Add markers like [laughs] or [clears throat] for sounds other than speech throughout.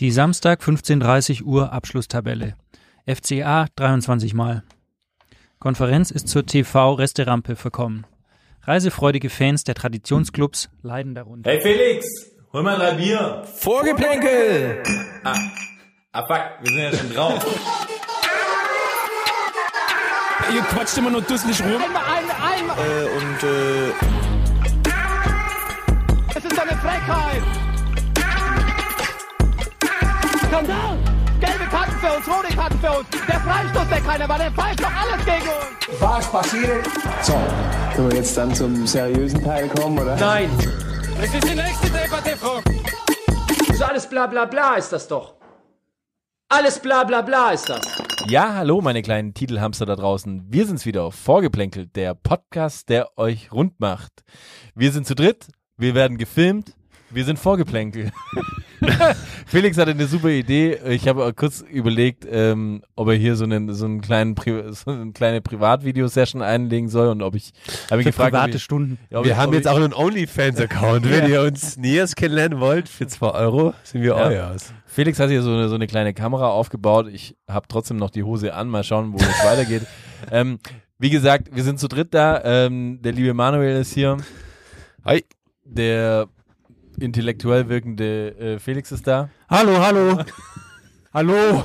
Die Samstag 15.30 Uhr Abschlusstabelle. FCA 23 Mal. Konferenz ist zur TV-Resterampe verkommen. Reisefreudige Fans der Traditionsclubs leiden darunter. Hey Felix, hol mal drei Bier. Vorgeplänkel! Ah, ah fuck, wir sind ja schon drauf. Ihr quatscht immer nur dusselig rum. Einmal, einmal, einmal. Äh, und äh, Es ist eine Frechheit. Skandal. Gelbe Karten für uns, rote Karten für uns. Der Freistoß, der keiner war, der pfeift doch alles gegen uns. Was passiert? So, können wir jetzt dann zum seriösen Teil kommen, oder? Nein. das ist die nächste Debatte, Frau. Das ist alles bla bla bla ist das doch. Alles bla bla bla ist das. Ja, hallo meine kleinen Titelhamster da draußen. Wir sind's wieder, Vorgeplänkelt, der Podcast, der euch rund macht. Wir sind zu dritt, wir werden gefilmt, wir sind Vorgeplänkel. [laughs] Felix hatte eine super Idee. Ich habe kurz überlegt, ähm, ob er hier so einen so einen kleinen Pri so eine kleine Privatvideo-Session einlegen soll und ob ich habe ihn Für gefragt, ob private ich, Stunden. ja, ob Wir ich, haben jetzt auch einen OnlyFans-Account. Wenn ihr uns näher kennenlernen wollt, für 2 Euro sind wir Ja. euers. Felix hat hier so eine, so eine kleine Kamera aufgebaut. Ich habe trotzdem noch die Hose an. Mal schauen, wo es [laughs] weitergeht. Ähm, wie gesagt, wir sind zu dritt da. Ähm, der liebe Manuel ist hier. Hi. Der intellektuell wirkende äh, Felix ist da. Hallo, hallo. hallo.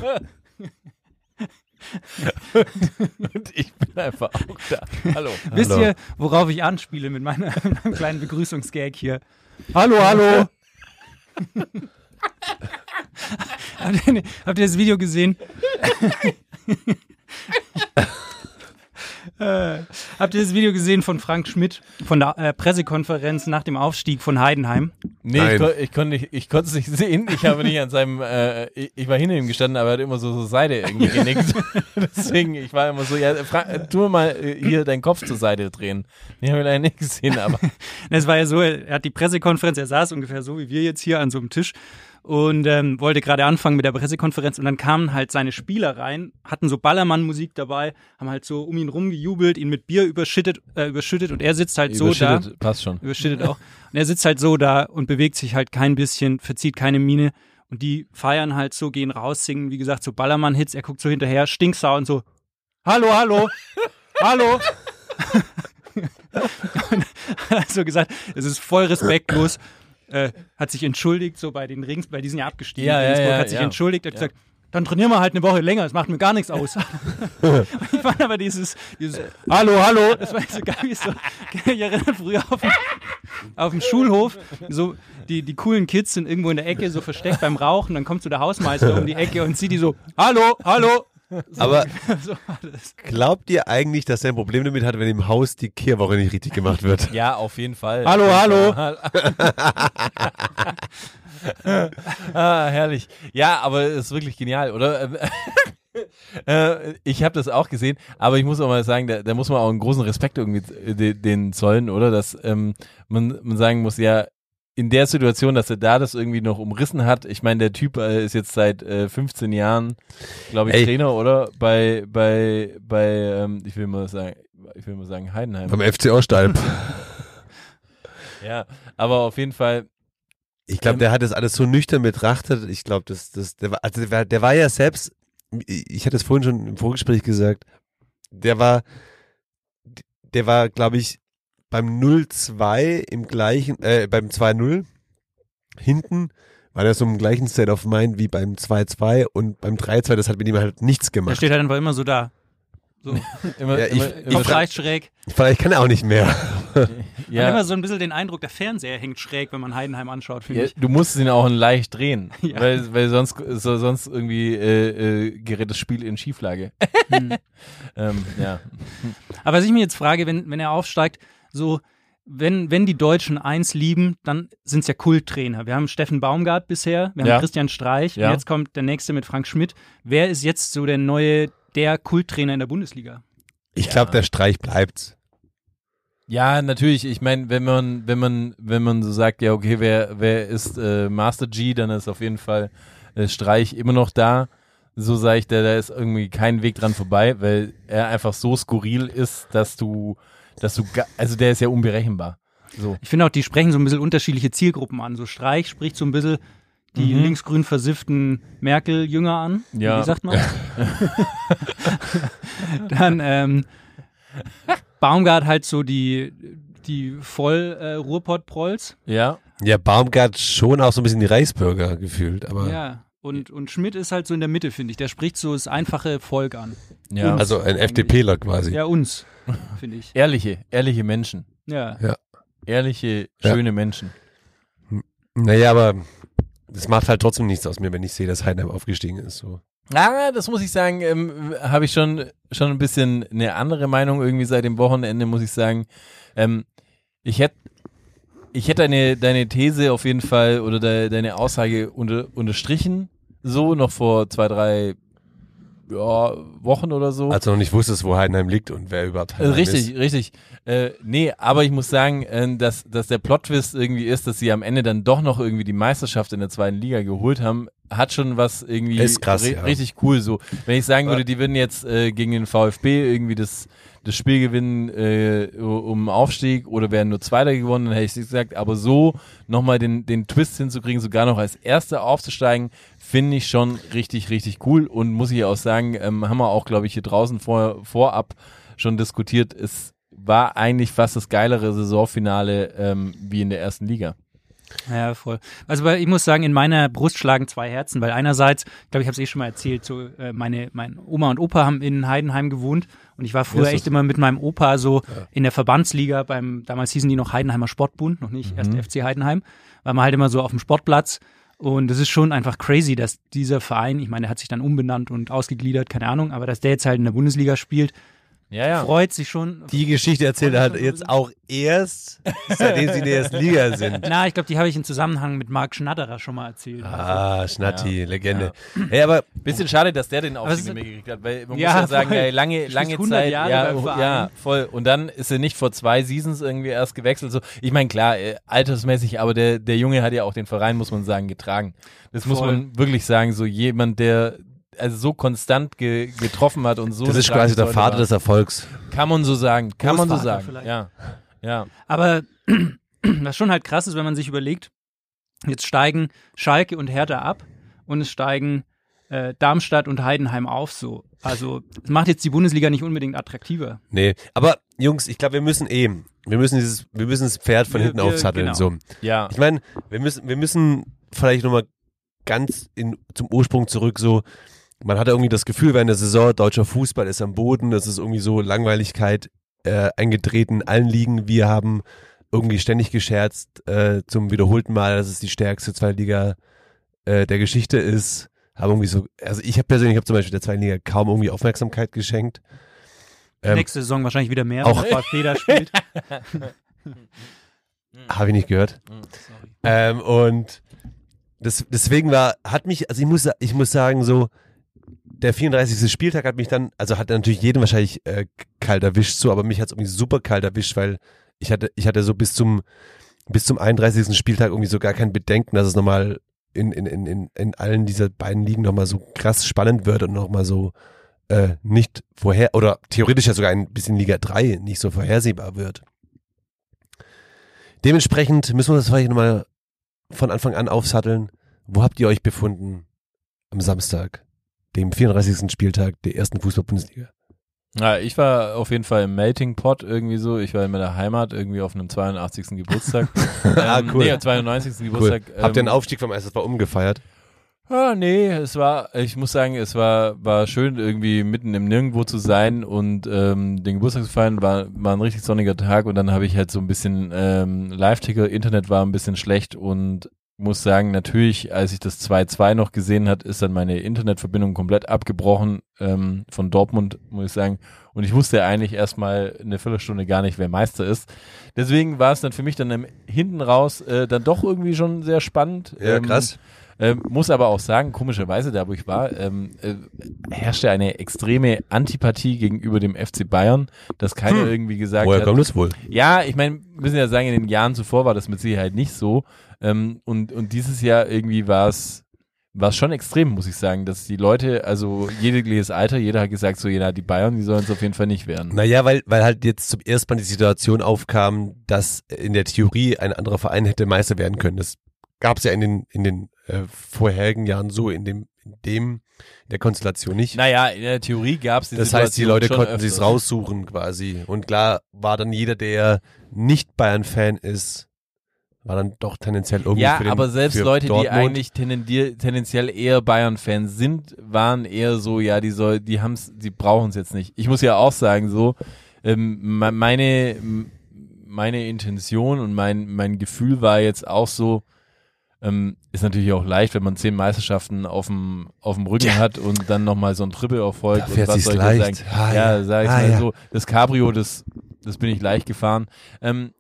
Und ich bin einfach auch da. Hallo. Wisst Hallo. ihr, worauf ich anspiele mit, meiner, mit [laughs] meinem kleinen Begrüßungsgag hier? Hallo, hallo. [laughs] habt, ihr, habt ihr das Video gesehen? [laughs] äh, habt ihr das Video gesehen von Frank Schmidt von der äh, Pressekonferenz nach dem Aufstieg von Heidenheim? Nee, Nein. ich, ich konnte nicht, ich konnte es nicht [laughs] sehen. Ich habe nicht an seinem, äh, ich, ich war hinter ihm gestanden, aber er hat immer so, so Seite irgendwie [laughs] genickt. [laughs] Deswegen, ich war immer so, ja, Fra äh, tu mal äh, hier deinen Kopf zur Seite drehen. Nee, habe ich leider nicht gesehen, aber Es war ja so, er hat die Pressekonferenz, er saß ungefähr so wie wir jetzt hier an so einem Tisch und ähm, wollte gerade anfangen mit der Pressekonferenz und dann kamen halt seine Spieler rein, hatten so Ballermann-Musik dabei, haben halt so um ihn rumgejubelt, ihn mit Bier überschüttet, äh, überschüttet und er sitzt halt so da. überschüttet, passt schon. Überschüttet auch. Und er sitzt halt so da und bewegt sich halt kein bisschen, verzieht keine Miene. Und die feiern halt so, gehen raus, singen, wie gesagt, so Ballermann-Hits. Er guckt so hinterher, stinksauer und so, hallo, hallo, [laughs] hallo. [laughs] und hat so gesagt, es ist voll respektlos. Äh, hat sich entschuldigt, so bei den Rings, bei diesen ja abgestiegen. Ja, ja, Regensburg, ja, hat sich ja. entschuldigt, hat gesagt, dann trainieren wir halt eine Woche länger, es macht mir gar nichts aus. [laughs] ich fand aber dieses, dieses Hallo, hallo, das war so geil, so, ich erinnere früher auf dem, auf dem Schulhof, so die, die coolen Kids sind irgendwo in der Ecke so versteckt beim Rauchen, dann kommt so der Hausmeister um die Ecke und sieht die so, hallo, hallo. [laughs] Aber [laughs] So glaubt ihr eigentlich, dass er ein Problem damit hat, wenn im Haus die Kehrwoche nicht richtig gemacht wird? Ja, auf jeden Fall. Hallo, hallo. [laughs] ah, herrlich. Ja, aber es ist wirklich genial, oder? Ähm, äh, ich habe das auch gesehen, aber ich muss auch mal sagen, da, da muss man auch einen großen Respekt irgendwie äh, de- den zollen, oder? Dass ähm, man, man sagen muss, ja, in der Situation, dass er da das irgendwie noch umrissen hat, ich meine, der Typ äh, ist jetzt seit äh, 15 Jahren, glaube ich, Ey. Trainer, oder? Bei, bei, bei, ähm, ich will mal sagen, ich will mal sagen, Heidenheim. Beim FC Ostalb. [laughs] Ja, aber auf jeden Fall, Ich glaube, Ähm, der hat das alles so nüchtern betrachtet. Ich glaube, das, das, der, war, also der, war, der war ja selbst, ich hatte es vorhin schon im Vorgespräch gesagt, der war, der war, glaube ich, beim 0-2 im gleichen, äh, beim 2-0 hinten war der so im gleichen State of Mind wie beim 2-2 und beim 3-2, das hat mit ihm halt nichts Der gemacht. steht halt einfach immer so da. So, [laughs] immer, Ja, ich- immer, ich immer, Kopf leicht schräg. Vielleicht kann er auch nicht mehr. Man [laughs] ja, immer so ein bisschen den Eindruck, der Fernseher hängt schräg, wenn man Heidenheim anschaut, finde Ja, ich. du musst ihn auch leicht drehen, [laughs] Ja. weil, weil sonst, so, sonst irgendwie äh, äh, gerät das Spiel in Schieflage. Hm. ähm, ja. Aber was ich mir jetzt frage, wenn, wenn er aufsteigt, so, wenn, wenn die Deutschen eins lieben, dann sind es ja Kulttrainer. Wir haben Steffen Baumgart bisher, wir haben Ja. Christian Streich Ja. und jetzt kommt der nächste mit Frank Schmidt. Wer ist jetzt so der neue, der Kulttrainer in der Bundesliga? Ich glaube, der Streich bleibt. ja, natürlich. Ich meine, wenn man, wenn man, wenn man so sagt, ja, okay, wer, wer ist äh, Master G, dann ist auf jeden Fall äh, Streich immer noch da. So sage ich, da, da ist irgendwie kein Weg dran vorbei, weil er einfach so skurril ist, dass du, dass du, ga- also der ist ja unberechenbar. So. Ich finde auch, die sprechen so ein bisschen unterschiedliche Zielgruppen an. So Streich spricht so ein bisschen die Mhm. linksgrün versifften Merkel-Jünger an. Ja. Wie sagt man? [laughs] Dann ähm, Baumgart halt so die, die voll äh, Ruhrpott-Prolls. Ja. Ja, Baumgart schon auch so ein bisschen die Reichsbürger gefühlt, aber Ja. Und, und Schmidt ist halt so in der Mitte, finde ich. Der spricht so das einfache Volk an. Ja. Und- also ein FDPler quasi. Ja, uns, [laughs] finde ich. ehrliche, ehrliche Menschen. Ja. Ehrliche, Ja. schöne Menschen. Naja, aber das macht halt trotzdem nichts aus mir, wenn ich sehe, dass Heidenheim aufgestiegen ist. So. Ah, das muss ich sagen, ähm, habe ich schon, schon ein bisschen eine andere Meinung irgendwie seit dem Wochenende, muss ich sagen. Ähm, ich hätte ich hätte deine, deine These auf jeden Fall oder de, deine Aussage unter, unterstrichen, so noch vor zwei, drei ja, Wochen oder so. Als du noch nicht wusstest, wo Heidenheim liegt und wer überhaupt Äh, Heidenheim richtig, ist. richtig. Äh, nee, aber ich muss sagen, äh, dass, dass der Plot-Twist irgendwie ist, dass sie am Ende dann doch noch irgendwie die Meisterschaft in der zweiten Liga geholt haben, hat schon was irgendwie Ist krass, ja. richtig cool so. Wenn ich sagen Ja. würde, die würden jetzt äh, gegen den VfB irgendwie das, das Spiel gewinnen äh, um Aufstieg oder wären nur Zweiter gewonnen, dann hätte ich gesagt, aber so nochmal den, den Twist hinzukriegen, sogar noch als Erster aufzusteigen, finde ich schon richtig, richtig cool und muss ich auch sagen, ähm, haben wir auch, glaube ich, hier draußen vor, vorab schon diskutiert, es war eigentlich fast das geilere Saisonfinale ähm, wie in der ersten Liga. Ja, voll. Also ich muss sagen, in meiner Brust schlagen zwei Herzen, weil einerseits, ich glaube, ich habe es eh schon mal erzählt, so äh, meine, mein Oma und Opa haben in Heidenheim gewohnt und ich war früher echt immer mit meinem Opa so in der Verbandsliga beim, damals hießen die noch Heidenheimer Sportbund, noch nicht erst FC Heidenheim, war man halt immer so auf dem Sportplatz. Und es ist schon einfach crazy, dass dieser Verein, ich meine, der hat sich dann umbenannt und ausgegliedert, keine Ahnung, aber dass der jetzt halt in der Bundesliga spielt, Ja, ja. freut sich schon. Die Geschichte erzählt er halt jetzt auch erst, seitdem sie in der ersten Liga sind. Na, ich glaube, die habe ich in Zusammenhang mit Marc Schnatterer schon mal erzählt. Ah, Schnatti, Legende. Hey, aber Bisschen schade, dass der den Aufstieg nicht mehr gekriegt hat, weil man Ja, muss ja sagen, ey, lange, lange 100 Zeit, Jahre ja, ja, voll. Und dann ist er nicht vor zwei Seasons irgendwie erst gewechselt. So, ich meine, klar, äh, altersmäßig, aber der, der Junge hat ja auch den Verein, muss man sagen, getragen. Das muss Voll. man wirklich sagen. So jemand, der also so konstant ge getroffen hat und so. das ist quasi der Vater war. des Erfolgs. Kann man so sagen. Kann man so Großvater sagen. vielleicht. Ja. Ja. Aber [clears throat] was schon halt krass ist, wenn man sich überlegt, jetzt steigen Schalke und Hertha ab und es steigen äh, Darmstadt und Heidenheim auf so. Also es macht jetzt die Bundesliga nicht unbedingt attraktiver. Nee, aber Jungs, ich glaube, wir müssen eben, wir müssen dieses, wir müssen das Pferd von Wir- hinten wir- aufsatteln. genau. So. Ja. Ich meine, wir müssen, wir müssen vielleicht nochmal ganz in, zum Ursprung zurück, so, man hatte irgendwie das Gefühl während der Saison, deutscher Fußball ist am Boden, das ist irgendwie so Langweiligkeit äh, eingetreten in allen Ligen. Wir haben irgendwie ständig gescherzt, äh, zum wiederholten Mal, dass es die stärkste Zweitliga äh, der Geschichte ist. Haben irgendwie so, also ich habe persönlich, ich habe zum Beispiel der zweiten Liga kaum irgendwie Aufmerksamkeit geschenkt. Ähm, Nächste Saison wahrscheinlich wieder mehr, auch- wenn der VfB da spielt. [laughs] Habe ich nicht gehört. Ähm, und das, deswegen war, hat mich, also ich muss, ich muss sagen, so, der 34. Spieltag hat mich dann, also hat natürlich jeden wahrscheinlich äh, kalt erwischt, so, aber mich hat es irgendwie super kalt erwischt, weil ich hatte, ich hatte so bis zum, bis zum 31. Spieltag irgendwie so gar kein Bedenken, dass es nochmal in, in, in, in, in allen dieser beiden Ligen nochmal so krass spannend wird und nochmal so äh, nicht vorher, oder theoretisch ja sogar ein bisschen Liga 3 nicht so vorhersehbar wird. Dementsprechend müssen wir das vielleicht nochmal von Anfang an aufsatteln. Wo habt ihr euch befunden am Samstag, dem 34. Spieltag der ersten Fußball-Bundesliga? Ja, ich war auf jeden Fall im Melting Pot irgendwie so. Ich war in meiner Heimat irgendwie auf einem 82. Geburtstag. [laughs] Ah, ähm, cool. Nee, 92. Cool. Geburtstag. Habt ihr ähm, den Aufstieg vom SSV umgefeiert? Ah, nee, es war, ich muss sagen, es war, war schön, irgendwie mitten im Nirgendwo zu sein und ähm, den Geburtstag zu feiern, war, war ein richtig sonniger Tag und dann habe ich halt so ein bisschen ähm, Live-Ticker, Internet war ein bisschen schlecht und muss sagen, natürlich, als ich das 2-2 noch gesehen hat, ist dann meine Internetverbindung komplett abgebrochen ähm, von Dortmund, muss ich sagen. Und ich wusste eigentlich erstmal eine Viertelstunde gar nicht, wer Meister ist. Deswegen war es dann für mich dann im, hinten raus äh, dann doch irgendwie schon sehr spannend. Ähm, ähm, muss aber auch sagen, komischerweise, da wo ich war, ähm, äh, herrschte eine extreme Antipathie gegenüber dem FC Bayern, dass keiner irgendwie gesagt Woher hat. kommt das wohl? Ja, ich meine, müssen ja sagen, in den Jahren zuvor war das mit Sicherheit nicht so. Ähm, und, und dieses Jahr irgendwie war es war schon extrem, muss ich sagen, dass die Leute, also jegliches Alter, jeder hat gesagt, so, jeder, die Bayern, die sollen es auf jeden Fall nicht werden. Naja, weil, weil halt jetzt zum ersten Mal die Situation aufkam, dass in der Theorie ein anderer Verein hätte Meister werden können. Das gab es ja in den, in den äh, vorherigen Jahren so in dem, in dem, in der Konstellation nicht. Naja, in der Theorie gab es die das heißt, die Situation Leute konnten sich's raussuchen quasi. Und klar war dann jeder, der nicht Bayern-Fan ist, war dann doch tendenziell irgendwie Ja, für den, aber selbst Leute, die Dortmund. eigentlich tendendier, tendenziell eher Bayern-Fans sind, waren eher so, ja, die soll, die haben's, die brauchen es jetzt nicht. Ich muss ja auch sagen, so, ähm, me- meine, meine Intention und mein, mein Gefühl war jetzt auch so, ähm, ist natürlich auch leicht, wenn man zehn Meisterschaften auf dem, auf dem Rücken hat und dann nochmal so ein Triple erfolgt. Da und fährt was sich's soll ich leicht. sagen? Ah, ja, ja. sag ich Ah, mal ja. so. Das Cabrio, das, das bin ich leicht gefahren. Ähm,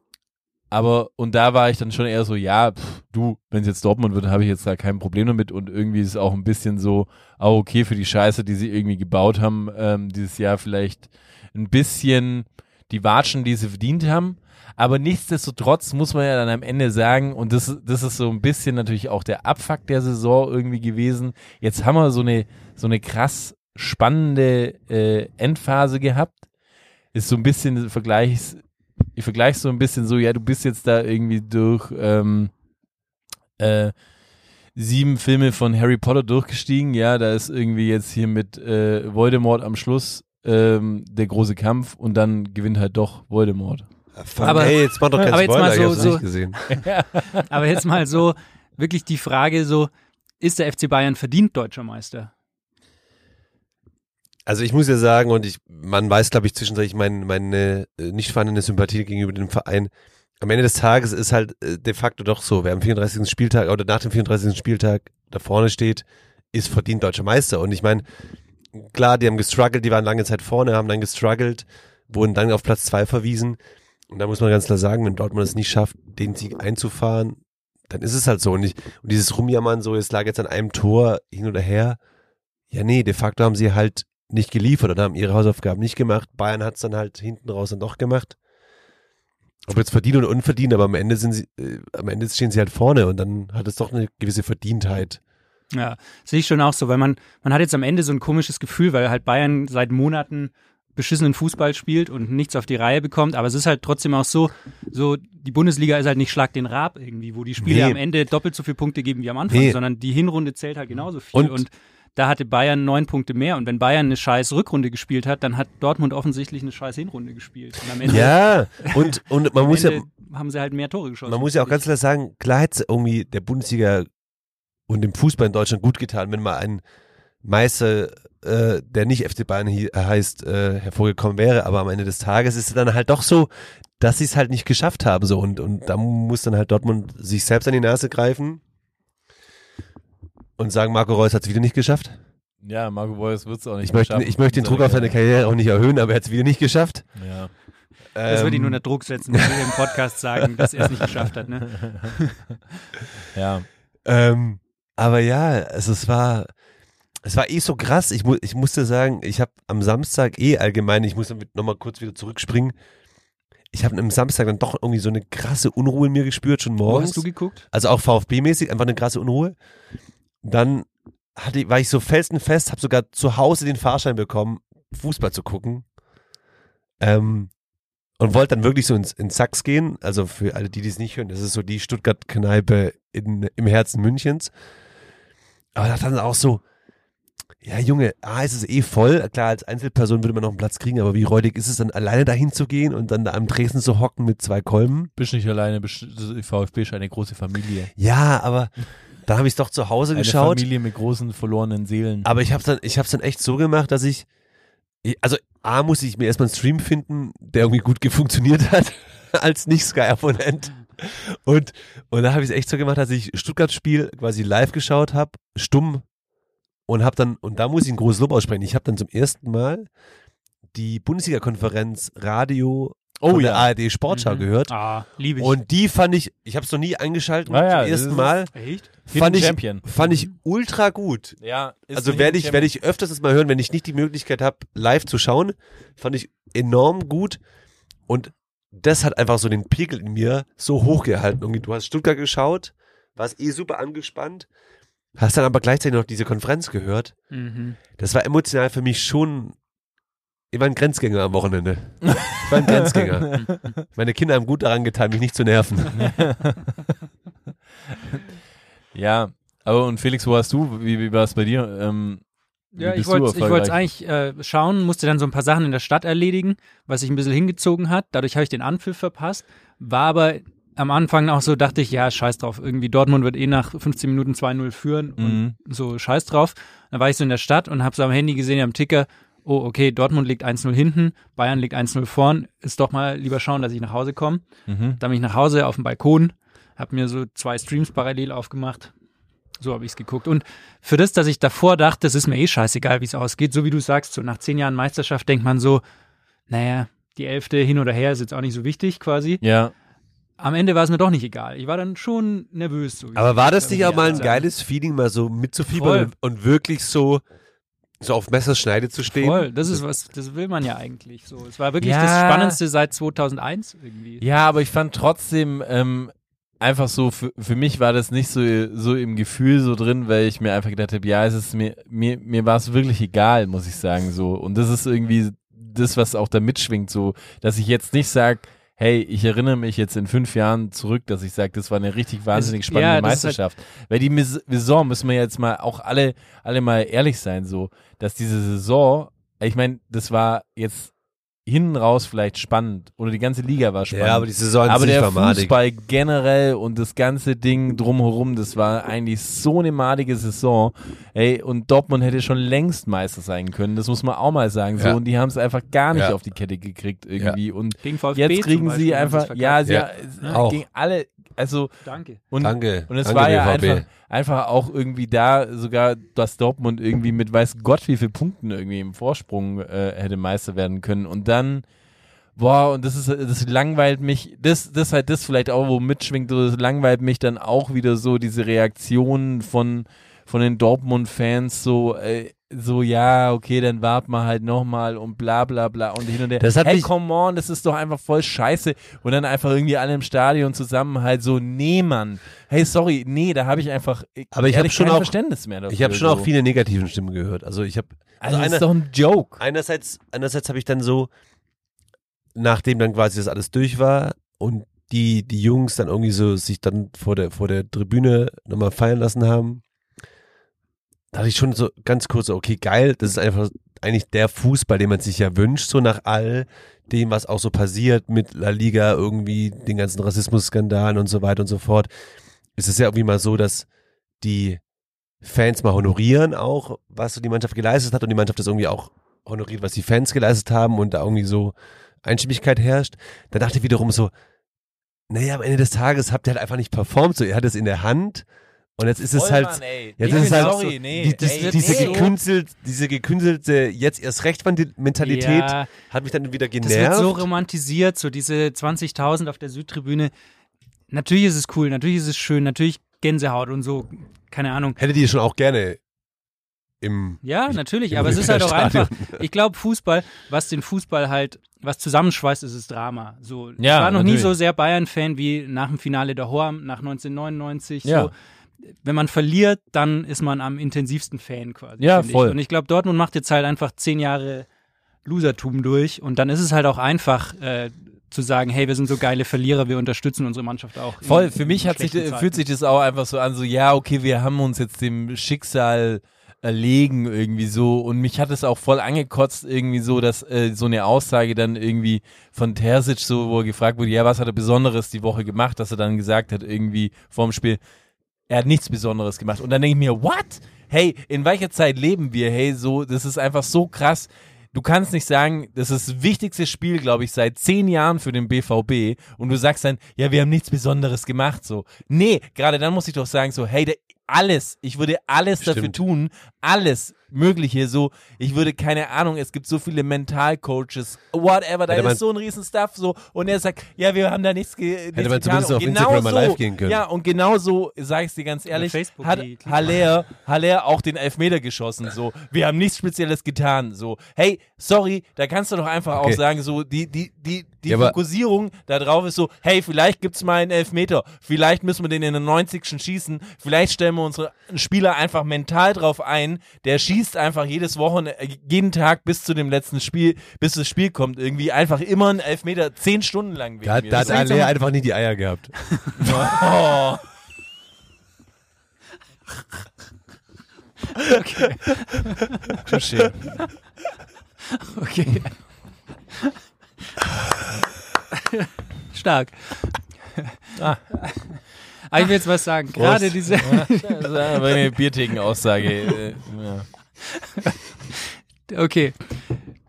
aber, und da war ich dann schon eher so, ja, pff, du, wenn es jetzt Dortmund wird, habe ich jetzt da kein Problem damit und irgendwie ist es auch ein bisschen so, auch okay für die Scheiße, die sie irgendwie gebaut haben, ähm, dieses Jahr vielleicht ein bisschen die Watschen, die sie verdient haben. Aber nichtsdestotrotz muss man ja dann am Ende sagen, und das, das ist so ein bisschen natürlich auch der Abfuck der Saison irgendwie gewesen. Jetzt haben wir so eine, so eine krass spannende äh, Endphase gehabt. Ist so ein bisschen Vergleichs, ich vergleiche so ein bisschen so, ja, du bist jetzt da irgendwie durch ähm, äh, sieben Filme von Harry Potter durchgestiegen, ja, da ist irgendwie jetzt hier mit äh, Voldemort am Schluss ähm, der große Kampf und dann gewinnt halt doch Voldemort. Fuck, Aber- ey, jetzt mach doch keinen aber jetzt Spoiler, mal ich so- so- nicht gesehen. [laughs] Aber jetzt mal so, wirklich die Frage so, ist der FC Bayern verdient deutscher Meister? Also ich muss ja sagen, und ich, man weiß, glaube ich, zwischendurch mein, meine äh, nicht vorhandene Sympathie gegenüber dem Verein. Am Ende des Tages ist halt äh, de facto doch so, wer am 34. Spieltag oder nach dem 34. Spieltag da vorne steht, ist verdient deutscher Meister. Und ich meine, klar, die haben gestruggelt, die waren lange Zeit vorne, haben dann gestruggelt, wurden dann auf Platz zwei verwiesen. Und da muss man ganz klar sagen, wenn Dortmund es nicht schafft, den Sieg einzufahren, dann ist es halt so. Und, ich, und dieses Rumjammern so, es lag jetzt an einem Tor hin oder her. Ja, nee, de facto haben sie halt nicht geliefert oder haben ihre Hausaufgaben nicht gemacht. Bayern hat es dann halt hinten raus dann doch gemacht. Ob jetzt verdient oder unverdient, aber am Ende sind sie, äh, am Ende stehen sie halt vorne und dann hat es doch eine gewisse Verdientheit. Ja, sehe ich schon auch so, weil man, man hat jetzt am Ende so ein komisches Gefühl, weil halt Bayern seit Monaten beschissenen Fußball spielt und nichts auf die Reihe bekommt, aber es ist halt trotzdem auch so, so die Bundesliga ist halt nicht Schlag den Rab irgendwie, wo die Spiele Nee. am Ende doppelt so viele Punkte geben wie am Anfang, Nee. sondern die Hinrunde zählt halt genauso viel Und- und, da hatte Bayern neun Punkte mehr und wenn Bayern eine scheiß Rückrunde gespielt hat, dann hat Dortmund offensichtlich eine scheiß Hinrunde gespielt und am Ende, Ja, und, und man muss ja, Ende haben sie halt mehr Tore geschossen. man muss ja auch ganz klar sagen, klar hätte es irgendwie der Bundesliga und dem Fußball in Deutschland gut getan, wenn mal ein Meister, äh, der nicht FC Bayern hi- heißt, äh, hervorgekommen wäre, aber am Ende des Tages ist es dann halt doch so, dass sie es halt nicht geschafft haben so und, und da muss dann halt Dortmund sich selbst an die Nase greifen und sagen, Marco Reus hat es wieder nicht geschafft. Ja, Marco Reus wird es auch nicht Ich möchte, schaffen. ich möchte den Druck auf seine Karriere auch nicht erhöhen, aber er hat es wieder nicht geschafft. Ja. das würde ihn nur Ähm, unter Druck setzen, wenn wir im Podcast sagen, dass er es nicht geschafft hat. Ne? [laughs] ja. Ähm, aber ja, also es war, es war eh so krass. Ich, mu ich musste sagen, ich habe am Samstag eh allgemein, ich muss damit nochmal kurz wieder zurückspringen. Ich habe am Samstag dann doch irgendwie so eine krasse Unruhe in mir gespürt, schon Wo morgens. hast du geguckt? also auch VfB-mäßig, einfach eine krasse Unruhe. Dann hatte, war ich so felsenfest, habe sogar zu Hause den Fahrschein bekommen, Fußball zu gucken. Ähm, und wollte dann wirklich so ins, ins Sachs gehen. Also für alle, die es nicht hören, das ist so die Stuttgart-Kneipe im Herzen Münchens. Aber da dann auch so, ja Junge, A, ist es eh voll. Klar, als Einzelperson würde man noch einen Platz kriegen, aber wie räudig ist es dann, alleine dahin zu gehen und dann da am Dresden zu hocken mit zwei Kolben? Bist nicht alleine, bist, die VfB ist eine große Familie. Ja, aber da habe ich doch zu Hause Eine geschaut. Familie mit großen verlorenen Seelen. Aber ich habe dann, ich hab's dann echt so gemacht, dass ich, also A muss ich mir erstmal einen Stream finden, der irgendwie gut funktioniert hat, [laughs] als nicht Sky-Abonnent. Und, und da habe ich es echt so gemacht, dass ich Stuttgart-Spiel quasi live geschaut habe, stumm und habe dann, und da muss ich ein großes Lob aussprechen, ich habe dann zum ersten Mal die Bundesliga-Konferenz Radio Oh von der ja. ARD Sportschau Mhm. gehört. Ah, liebe ich. Und die fand ich, ich habe es noch nie eingeschaltet, Ah ja, zum ersten Mal, Echt? Fand ich, Champion. fand ich ultra gut. Ja, Also werde ich, werde ich öfters das mal hören, wenn ich nicht die Möglichkeit habe, live zu schauen. Fand ich enorm gut. Und das hat einfach so den Pegel in mir so hochgehalten. Irgendwie, du hast Stuttgart geschaut, warst eh super angespannt, hast dann aber gleichzeitig noch diese Konferenz gehört. Mhm. Das war emotional für mich schon. Ich war ein Grenzgänger am Wochenende. Ich war ein Grenzgänger. [laughs] Meine Kinder haben gut daran getan, mich nicht zu nerven. [laughs] Ja, Aber und Felix, wo hast du, wie, wie war es bei dir? Ähm, Ja, ich wollte ich wollte erfolgreich? eigentlich äh, schauen, musste dann so ein paar Sachen in der Stadt erledigen, was sich ein bisschen hingezogen hat. Dadurch habe ich den Anpfiff verpasst. War aber am Anfang auch so, dachte ich, ja, scheiß drauf. Irgendwie Dortmund wird eh nach 15 Minuten 2-0 führen Mhm. und so scheiß drauf. Dann war ich so in der Stadt und habe so am Handy gesehen, am Ticker, oh, okay, Dortmund liegt 1-0 hinten, Bayern liegt 1-0 vorn. Ist doch mal lieber schauen, dass ich nach Hause komme. Mhm. Dann bin ich nach Hause auf dem Balkon, habe mir so zwei Streams parallel aufgemacht. So habe ich es geguckt. Und für das, dass ich davor dachte, es ist mir eh scheißegal, wie es ausgeht, so wie du sagst, so nach zehn Jahren Meisterschaft denkt man so, naja, die Elfte hin oder her ist jetzt auch nicht so wichtig quasi. Ja. Am Ende war es mir doch nicht egal. Ich war dann schon nervös. So Aber war das nicht ich auch mal ein sagen. geiles Feeling, mal so mitzufiebern und, und wirklich so, so auf Messerschneide zu stehen? Voll, das ist was, das will man ja eigentlich so. Es war wirklich Ja. das Spannendste seit 2001 irgendwie. Ja, aber ich fand trotzdem ähm, einfach so, für, für mich war das nicht so, so im Gefühl so drin, weil ich mir einfach gedacht habe, ja, es ist mir, mir, mir war es wirklich egal, muss ich sagen, so. Und das ist irgendwie das, was auch da mitschwingt, so, dass ich jetzt nicht sage, hey, ich erinnere mich jetzt in fünf Jahren zurück, dass ich sage, das war eine richtig wahnsinnig spannende ja, halt- Meisterschaft. Weil die Saison, müssen wir jetzt mal auch alle, alle mal ehrlich sein, so, dass diese Saison, ich meine, das war jetzt hinten raus vielleicht spannend oder die ganze Liga war spannend. Ja, aber die Saison Aber der madig. Fußball generell und das ganze Ding drumherum, das war eigentlich so eine madige Saison. Ey, und Dortmund hätte schon längst Meister sein können, das muss man auch mal sagen. So, Ja. und die haben es einfach gar nicht Ja. auf die Kette gekriegt irgendwie. Und Gegen VfB jetzt kriegen sie einfach, ja, sie, Ja, ja, gegen alle, also Danke. und, Danke. und es Danke, war ja BVB. einfach, einfach auch irgendwie da sogar, dass Dortmund irgendwie mit weiß Gott wie viel Punkten irgendwie im Vorsprung äh, hätte Meister werden können. Und dann, boah, und das ist, das langweilt mich, das, das halt das vielleicht auch, wo mitschwingt, so, das langweilt mich dann auch wieder so, diese Reaktionen von, von den Dortmund-Fans, so, äh, so, ja, okay, dann warten wir halt nochmal und bla bla bla und hin und her. Das hat hey, come on, das ist doch einfach voll scheiße. Und dann einfach irgendwie alle im Stadion zusammen halt so, nee, Mann. Hey, sorry, nee, da habe ich einfach Aber ich hab ehrlich schon kein auch- Verständnis mehr dafür. Ich habe schon so. auch viele negativen Stimmen gehört. Also ich habe Also, also das einer, ist doch ein Joke. einerseits einerseits habe ich dann so nachdem dann quasi das alles durch war und die die Jungs dann irgendwie so sich dann vor der vor der Tribüne nochmal feiern lassen haben, da hatte ich schon so ganz kurz okay, geil, das ist einfach eigentlich der Fußball, den man sich ja wünscht, so nach all dem, was auch so passiert mit La Liga, irgendwie den ganzen Rassismusskandalen und so weiter und so fort, ist es ja irgendwie mal so, dass die Fans mal honorieren auch, was so die Mannschaft geleistet hat und die Mannschaft das irgendwie auch honoriert, was die Fans geleistet haben und da irgendwie so Einstimmigkeit herrscht. Da dachte ich wiederum so, naja, am Ende des Tages habt ihr halt einfach nicht performt, so ihr hattet es in der Hand und jetzt ist es Voll, halt, Mann, jetzt Ich ist es halt sorry, so, nee, die, das, ey, diese, nee. gekünstelt, diese gekünstelte jetzt erst recht Mentalität Ja, hat mich dann wieder das wird genervt. so romantisiert, so diese 20.000 auf der Südtribüne. Natürlich ist es cool, natürlich ist es schön, natürlich Gänsehaut und so, keine Ahnung. Hättet ihr schon auch gerne im Ja, natürlich, im aber es ist halt auch Stadion. einfach, ich glaube, Fußball, was den Fußball halt, was zusammenschweißt, ist das Drama. So, ich Ja, war noch nie natürlich. so sehr Bayern-Fan wie nach dem Finale der Horm, nach 1999. Ja. So. Wenn man verliert, dann ist man am intensivsten Fan quasi. Ja, voll. Ich. Und ich glaube, Dortmund macht jetzt halt einfach zehn Jahre Losertum durch und dann ist es halt auch einfach, äh, zu sagen, hey, wir sind so geile Verlierer, wir unterstützen unsere Mannschaft auch. in- Voll, für in mich hat sich, Zeiten. fühlt sich das auch einfach so an, so, ja, okay, wir haben uns jetzt dem Schicksal erlegen irgendwie so und mich hat es auch voll angekotzt irgendwie so, dass äh, so eine Aussage dann irgendwie von Terzic so, wo er gefragt wurde, ja, was hat er Besonderes die Woche gemacht, dass er dann gesagt hat irgendwie vorm Spiel, er hat nichts Besonderes gemacht und dann denke ich mir, what? Hey, in welcher Zeit leben wir? Hey, so, das ist einfach so krass. Du kannst nicht sagen, das ist das wichtigste Spiel, glaube ich, seit zehn Jahren für den BVB und du sagst dann, ja, wir haben nichts Besonderes gemacht, so. Nee, gerade dann muss ich doch sagen, so, hey, der, alles, ich würde alles dafür Stimmt. tun, alles Mögliche, so, ich würde, keine Ahnung, es gibt so viele Mentalcoaches, whatever, da Hätte man- ist so ein riesen Stuff, so, und er sagt, ja, wir haben da nichts, ge nichts man getan. zumindest auf genau Instagram mal so, live gehen können. Ja, und genau so, sag ich dir ganz ehrlich, Facebook hat Haller, Haller auch den Elfmeter geschossen, so, wir haben nichts Spezielles getan, so, hey, sorry, da kannst du doch einfach Okay. auch sagen, so, die, die, die, die Ja, Fokussierung da drauf ist so, hey, vielleicht gibt's mal einen Elfmeter, vielleicht müssen wir den in den 90. schießen, vielleicht stellen wir unsere Spieler einfach mental drauf ein, der schießt einfach jedes Wochen, äh, jeden Tag bis zu dem letzten Spiel, bis das Spiel kommt, irgendwie einfach immer einen Elfmeter, zehn Stunden lang wegen Da, mir. da hat Aller einfach nicht die Eier gehabt. [laughs] Oh. Okay. Touché. Okay. Stark. Ah. Aber ich will jetzt was sagen. Gerade diese. Das war eine Biertheken-Aussage. [laughs] äh, ja. [laughs] Okay.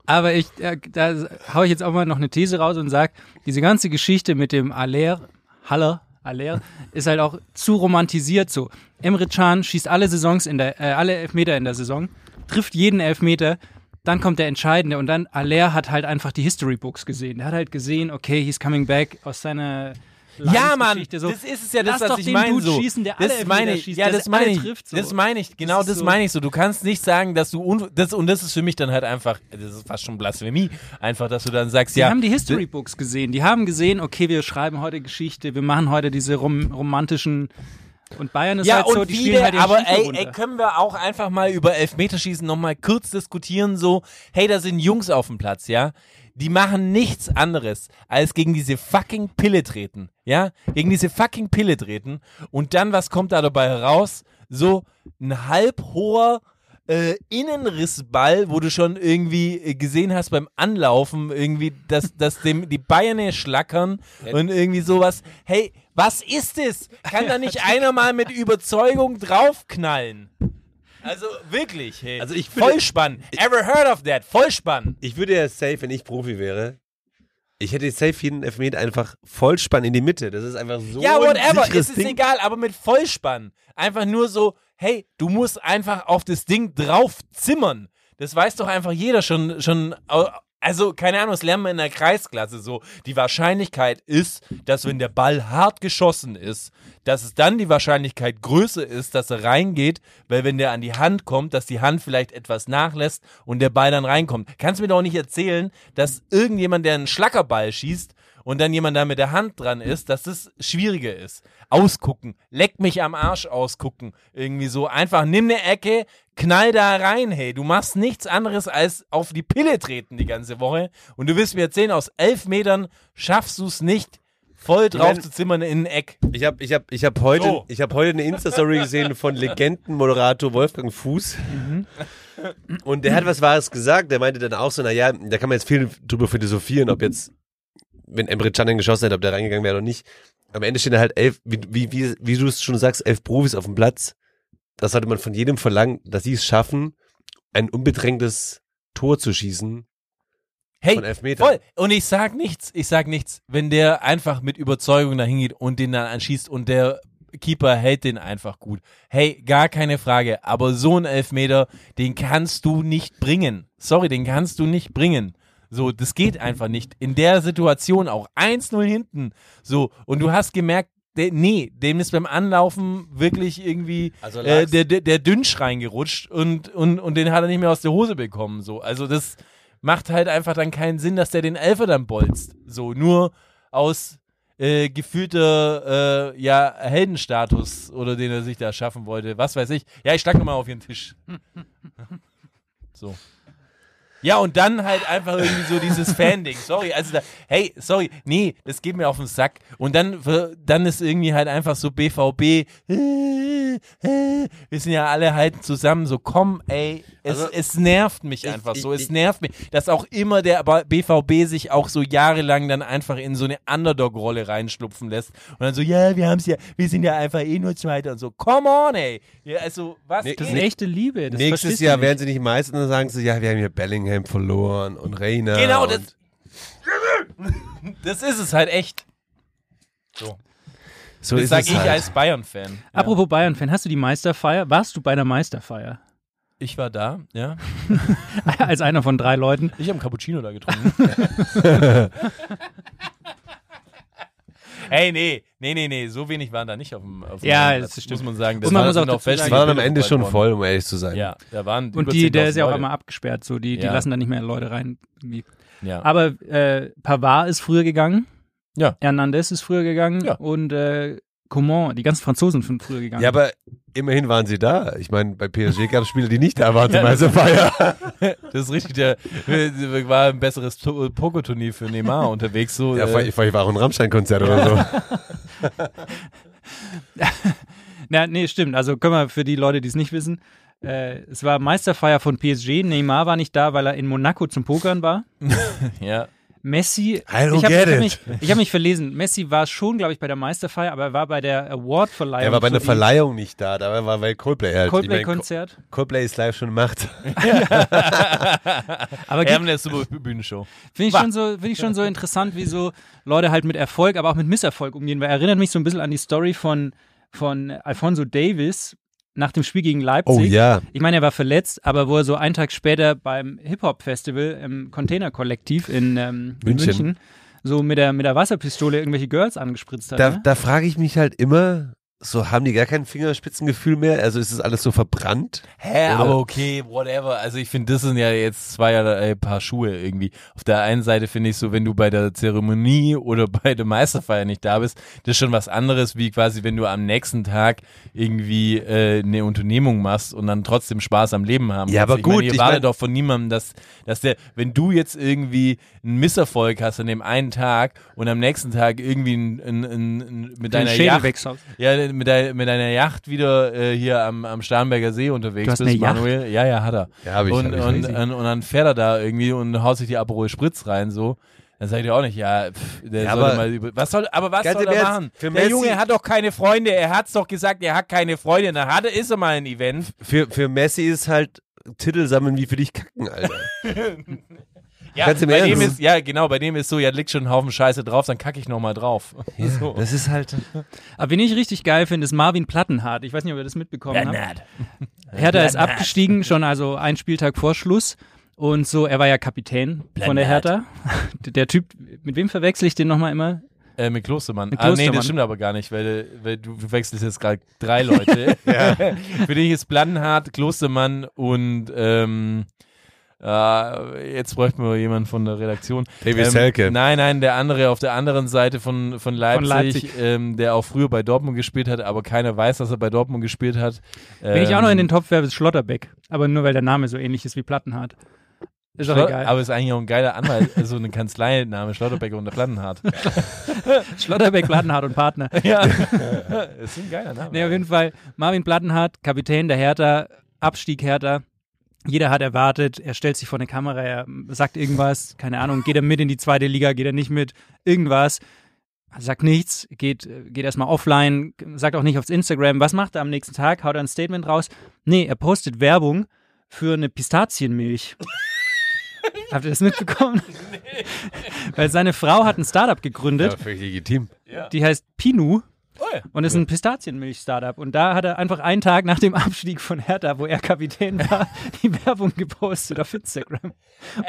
Aber ich, äh, da hau ich jetzt auch mal noch eine These raus und sag, diese ganze Geschichte mit dem Aller, Haller, Aller, ist halt auch zu romantisiert so. Emre Can schießt alle Saisons in der, äh, alle Elfmeter in der Saison, trifft jeden Elfmeter, dann kommt der Entscheidende und dann Aller hat halt einfach die History Books gesehen. Der hat halt gesehen, okay, he's coming back aus seiner Ja, Mann, so. das ist es ja, das, Lass was doch ich meine. So. schießen, der alle das meine ich, schießt, ja, das meine ich, trifft, so. das meine ich, genau ist das, so- meine ich so. Du kannst nicht sagen, dass du, un das, und das ist für mich dann halt einfach, das ist fast schon Blasphemie, einfach, dass du dann sagst, Die ja, haben die History Books gesehen. Die haben gesehen, okay, wir schreiben heute Geschichte, wir machen heute diese rom romantischen und Bayern ist ja, halt so, die viele, spielen halt den aber ey, ey, können wir auch einfach mal über Elfmeterschießen nochmal kurz diskutieren, so, hey, da sind Jungs auf dem Platz, ja, die machen nichts anderes, als gegen diese fucking Pille treten, ja, gegen diese fucking Pille treten und dann, was kommt da dabei heraus? So ein halb hoher äh, Innenrissball, wo du schon irgendwie äh, gesehen hast beim Anlaufen, irgendwie, dass, dass dem die Beine schlackern und irgendwie sowas. Hey, was ist es? Kann da nicht [laughs] einer mal mit Überzeugung draufknallen? Also wirklich, hey. Also ich würde- Vollspann. Ever heard of that? Vollspann. Ich würde ja safe, wenn ich Profi wäre, ich hätte safe jeden Elfmeter einfach Vollspann in die Mitte. Das ist einfach so Ja, ein whatever. Es ist Ding. egal, aber mit Vollspann. Einfach nur so, hey, du musst einfach auf das Ding drauf zimmern. Das weiß doch einfach jeder schon, schon, also keine Ahnung, das lernen wir in der Kreisklasse so. Die Wahrscheinlichkeit ist, dass wenn der Ball hart geschossen ist, dass es dann die Wahrscheinlichkeit größer ist, dass er reingeht, weil wenn der an die Hand kommt, dass die Hand vielleicht etwas nachlässt und der Ball dann reinkommt. Kannst mir doch nicht erzählen, dass irgendjemand, der einen Schlackerball schießt, und dann jemand da mit der Hand dran ist, dass das schwieriger ist. Ausgucken, leck mich am Arsch ausgucken. Irgendwie so einfach, nimm eine Ecke, knall da rein, hey. Du machst nichts anderes als auf die Pille treten die ganze Woche. Und du wirst mir erzählen, aus elf Metern schaffst du es nicht, voll drauf zu zimmern in ein Eck. Ich habe ich hab, ich hab heute, So. ich hab heute eine Insta-Story gesehen von Legendenmoderator Wolfgang Fuß. Und der hat was Wahres gesagt. Der meinte dann auch so, naja, da kann man jetzt viel drüber philosophieren, ob jetzt, wenn Emre Can den geschossen hätte, ob der reingegangen wäre oder nicht. Am Ende stehen da halt elf, wie, wie, wie, wie du es schon sagst, elf Profis auf dem Platz. Das sollte man von jedem verlangen, dass sie es schaffen, ein unbedrängtes Tor zu schießen Hey, von elf Metern. voll. Und ich sag nichts, ich sag nichts. Wenn der einfach mit Überzeugung dahin geht und den dann anschießt und der Keeper hält den einfach gut. Hey, gar keine Frage. Aber so ein Elfmeter, den kannst du nicht bringen. Sorry, den kannst du nicht bringen. So, das geht einfach nicht. In der Situation auch 1-0 hinten. So, und du hast gemerkt, der, nee, dem ist beim Anlaufen wirklich irgendwie Also äh, der, der, der Dünsch reingerutscht und, und, und den hat er nicht mehr aus der Hose bekommen. So. Also das macht halt einfach dann keinen Sinn, dass der den Elfer dann bolzt. So, nur aus äh, gefühlter äh, ja, Heldenstatus oder den er sich da schaffen wollte. Was weiß ich. Ja, ich schlag nochmal auf ihren Tisch. [laughs] So. Ja, und dann halt einfach irgendwie so dieses [laughs] Fan-Ding. Sorry, also da, hey, sorry, nee, das geht mir auf den Sack. Und dann, dann ist irgendwie halt einfach so BVB, äh, äh, wir sind ja alle halt zusammen, so komm, ey, es, Also, es nervt mich ich- einfach ich- so, es ich- nervt mich, dass auch immer der BVB sich auch so jahrelang dann einfach in so eine Underdog-Rolle reinschlupfen lässt und dann so, ja, wir haben's ja, wir sind ja einfach eh nur Zweiter und so, come on, ey. Ja, also, was Nee, Das ist echte Liebe. Das Nächstes Jahr werden sie nicht meistern, dann sagen sie, ja, wir haben hier Bellingham verloren und Reina. Genau, und das, [laughs] das ist es halt echt. So. so Das ist sag es ich halt. als Bayern-Fan. Ja. Apropos Bayern-Fan, hast du die Meisterfeier? Warst du bei der Meisterfeier? Ich war da, ja. [laughs] Als einer von drei Leuten. Ich habe einen Cappuccino da getrunken. [laughs] Hey, nee, nee, nee, nee, so wenig waren da nicht auf dem, auf dem Ja, Platz, das stimmt. muss man sagen. Das Und man war- muss auch dazu fest sagen- war dann am Ende schon voll, um ehrlich zu sein. Ja, da waren Und über die, der 10.000 ist ja auch immer abgesperrt, so die, die Ja. lassen da nicht mehr Leute rein. Irgendwie. Ja. Aber äh, Pavard ist früher gegangen. Ja. Hernandez ist früher gegangen. Ja. Und äh, Coman, die ganzen Franzosen sind früher gegangen. Ja, aber immerhin waren sie da. Ich meine, bei PSG gab es Spieler, die nicht da waren zum Meisterfeier. [laughs] Das ist richtig, der war ein besseres Pokerturnier für Neymar [laughs] unterwegs. So, Ja, äh, vielleicht vielleicht war auch ein Rammstein-Konzert oder so. [laughs] Ja, nee, stimmt. Also können wir für die Leute, die es nicht wissen, äh, es war Meisterfeier von PSG. Neymar war nicht da, weil er in Monaco zum Pokern war. Ja. Messi, I don't ich habe get hab it. mich, ich hab mich verlesen. Messi war schon, glaube ich, bei der Meisterfeier, aber er war bei der Award-Verleihung. Er war bei einer Verleihung nicht da, da war bei Coldplay halt. Ich mein, Coldplay-Konzert. Co- Coldplay ist live schon gemacht. [laughs] Aber Wir haben gibt- eine super Bühnenshow. Finde ich, schon so, find ich schon so interessant, wie so Leute halt mit Erfolg, aber auch mit Misserfolg umgehen. Weil er erinnert mich so ein bisschen an die Story von, von Alfonso Davis nach dem Spiel gegen Leipzig. Oh ja. Ich meine, er war verletzt, aber wo er so einen Tag später beim Hip-Hop-Festival im Container-Kollektiv in, ähm, in München. München so mit der, mit der Wasserpistole irgendwelche Girls angespritzt hat. Da, ne? da frage ich mich halt immer, so haben die gar kein Fingerspitzengefühl mehr? Also ist das alles so verbrannt? Hä, Oder- aber okay, whatever. Also ich finde, das sind ja jetzt zwei äh, Paar Schuhe irgendwie. Auf der einen Seite finde ich so, wenn du bei der Zeremonie oder [laughs] bei der Meisterfeier nicht da bist, das ist schon was anderes, wie quasi, wenn du am nächsten Tag irgendwie äh, eine Unternehmung machst und dann trotzdem Spaß am Leben haben Ja, kannst. aber ich gut, Meine, ihr ich wartet mein- doch von niemandem, dass, dass der, wenn du jetzt irgendwie einen Misserfolg hast an dem einen Tag und am nächsten Tag irgendwie ein, ein, ein, ein, mit deiner Schädel Yacht ja, mit, dein, mit deiner Yacht wieder äh, hier am, am Starnberger See unterwegs bist, eine Yacht? Manuel. Ja, ja, hat er. Ja, hab ich, und, hab ich und, und, und dann fährt er da irgendwie und haut sich die Aperol Spritz rein, so. Dann sag ich dir auch nicht, ja, pff, der Ja, soll aber- mal über, was soll, aber was soll er Ernst, machen? für der Messi- Junge hat doch keine Freunde, er hat's doch gesagt, er hat keine Freunde, dann hat er, ist er mal ein Event. Für, für Messi ist halt Titel sammeln wie für dich kacken, Alter. [laughs] Ja, Ganz im bei Ernst. dem ist, ja, genau, bei dem ist so, ja, liegt schon ein Haufen Scheiße drauf, dann kacke ich nochmal drauf. [laughs] so. Das ist halt. Aber wen ich richtig geil finde, ist Marvin Plattenhardt. Ich weiß nicht, ob ihr das mitbekommen habt. Bernhard. Hertha ist abgestiegen, schon also ein Spieltag vor Schluss. Und so, er war ja Kapitän von der Hertha. Der Typ, mit wem verwechsel ich den nochmal immer? Äh, mit Klostermann. Mit Ah, nee, das stimmt aber gar nicht, weil, weil du, wechselst jetzt gerade drei Leute. [laughs] Für dich ist Blandenhardt, Klostermann und ähm, äh, jetzt bräuchten wir jemanden von der Redaktion. David ähm, Selke. Nein, nein, der andere auf der anderen Seite von, von Leipzig, Leipzig. Ähm, der auch früher bei Dortmund gespielt hat, aber keiner weiß, dass er bei Dortmund gespielt hat. Wenn ich auch noch in den Ähm, Topf werfe, ist Schlotterbeck. Aber nur weil der Name so ähnlich ist wie Plattenhardt. Ist doch egal. Aber ist eigentlich auch ein geiler Anwalt, [laughs] so eine Kanzleiname, Schlotterbeck und der Plattenhardt. [laughs] Schlotterbeck, Plattenhardt und Partner. [laughs] ja, ist ein geiler Name. Nee, auf jeden Fall Marvin Plattenhardt, Kapitän der Hertha, Abstieg Hertha. Jeder hat erwartet, er stellt sich vor eine Kamera, er sagt irgendwas, keine Ahnung, geht er mit in die zweite Liga, geht er nicht mit, irgendwas. Sagt nichts, geht, geht erstmal offline, sagt auch nicht aufs Instagram. Was macht er am nächsten Tag? Haut er ein Statement raus? Nee, er postet Werbung für eine Pistazienmilch. [laughs] Habt ihr das mitbekommen? Weil seine Frau hat ein Startup gegründet, Ja, völlig legitim. die heißt Pinu. Oh ja. Und ist ein Pistazienmilch-Startup. Und da hat er einfach einen Tag nach dem Abstieg von Hertha, wo er Kapitän war, [laughs] die Werbung gepostet auf Instagram.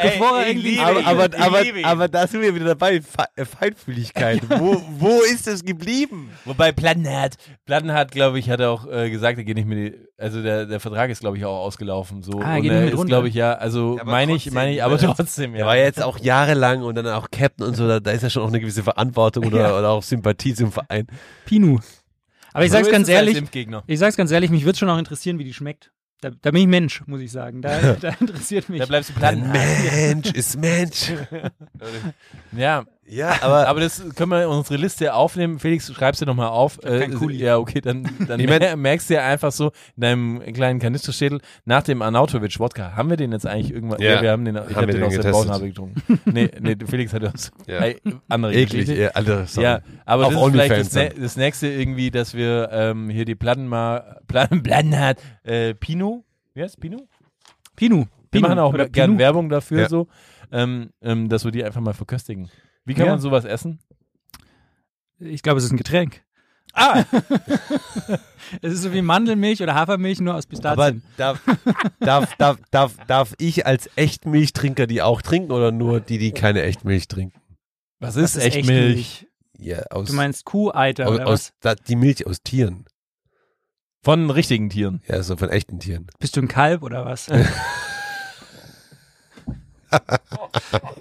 Bevor er ich irgendwie. liebe Aber, ihn. aber, aber, aber da sind wir wieder dabei. Fe äh, Feinfühligkeit. [laughs] wo, wo ist es geblieben? Wobei Plattenhardt, Plattenhardt, glaube ich, hat auch äh, gesagt, er geht nicht mit, also der, der Vertrag ist, glaube ich, auch ausgelaufen. So. Ah, er und geht er nicht mit ist, runter. glaube ich, ja, also Ja, aber meine ich, trotzdem, meine ich, aber ne? trotzdem, Er ja. war ja jetzt auch jahrelang und dann auch Captain und so. Da, da ist ja schon auch eine gewisse Verantwortung oder, Ja. oder auch Sympathie zum Verein. Pinu. Aber ich So sag's ganz es als ehrlich, ich sag's ganz ehrlich, mich würde schon auch interessieren, wie die schmeckt. Da, da bin ich Mensch, muss ich sagen. Da, [laughs] da interessiert mich. Da bleibst du Plattenhardt. [laughs] Mensch ist Mensch. [laughs] Ja, Ja, [laughs] aber, aber das können wir in unsere Liste aufnehmen. Felix, schreibst du nochmal auf. Äh, ja, okay, dann, dann [laughs] Ich mein- mer- [laughs] merkst du ja einfach so in deinem kleinen Kanisterschädel, nach dem Arnautovic-Wodka, haben wir den jetzt eigentlich irgendwann? Ja. wir haben den, ich Haben hab wir den den aus der getestet. Bauchnabel getrunken. nee, nee, Felix hat das. Ja. Hey, andere eklig. Geschichte. Ja, Alter, sorry. Ja, aber Auf das ist vielleicht das, ne das nächste irgendwie, dass wir ähm, hier die Platten mal, Platten, Platten hat, äh, Pino, wie heißt Pino? Pinu. Wir machen auch gerne. Werbung dafür Ja. so, ähm, ähm, dass wir die einfach mal verköstigen. Wie kann Ja. man sowas essen? Ich glaube, es ist ein Getränk. Ah, [laughs] Es ist so wie Mandelmilch oder Hafermilch, nur aus Aber Pistazien. darf, darf, darf, darf, darf ich als Echtmilchtrinker die auch trinken oder nur die, die keine Echtmilch trinken? was Das ist, echt Milch? Ja, aus, Du meinst Kuh-Eiter aus, oder aus was? da, die Milch aus Tieren. Von richtigen Tieren. Ja, so von echten Tieren. Bist du ein Kalb oder was? [laughs] [laughs]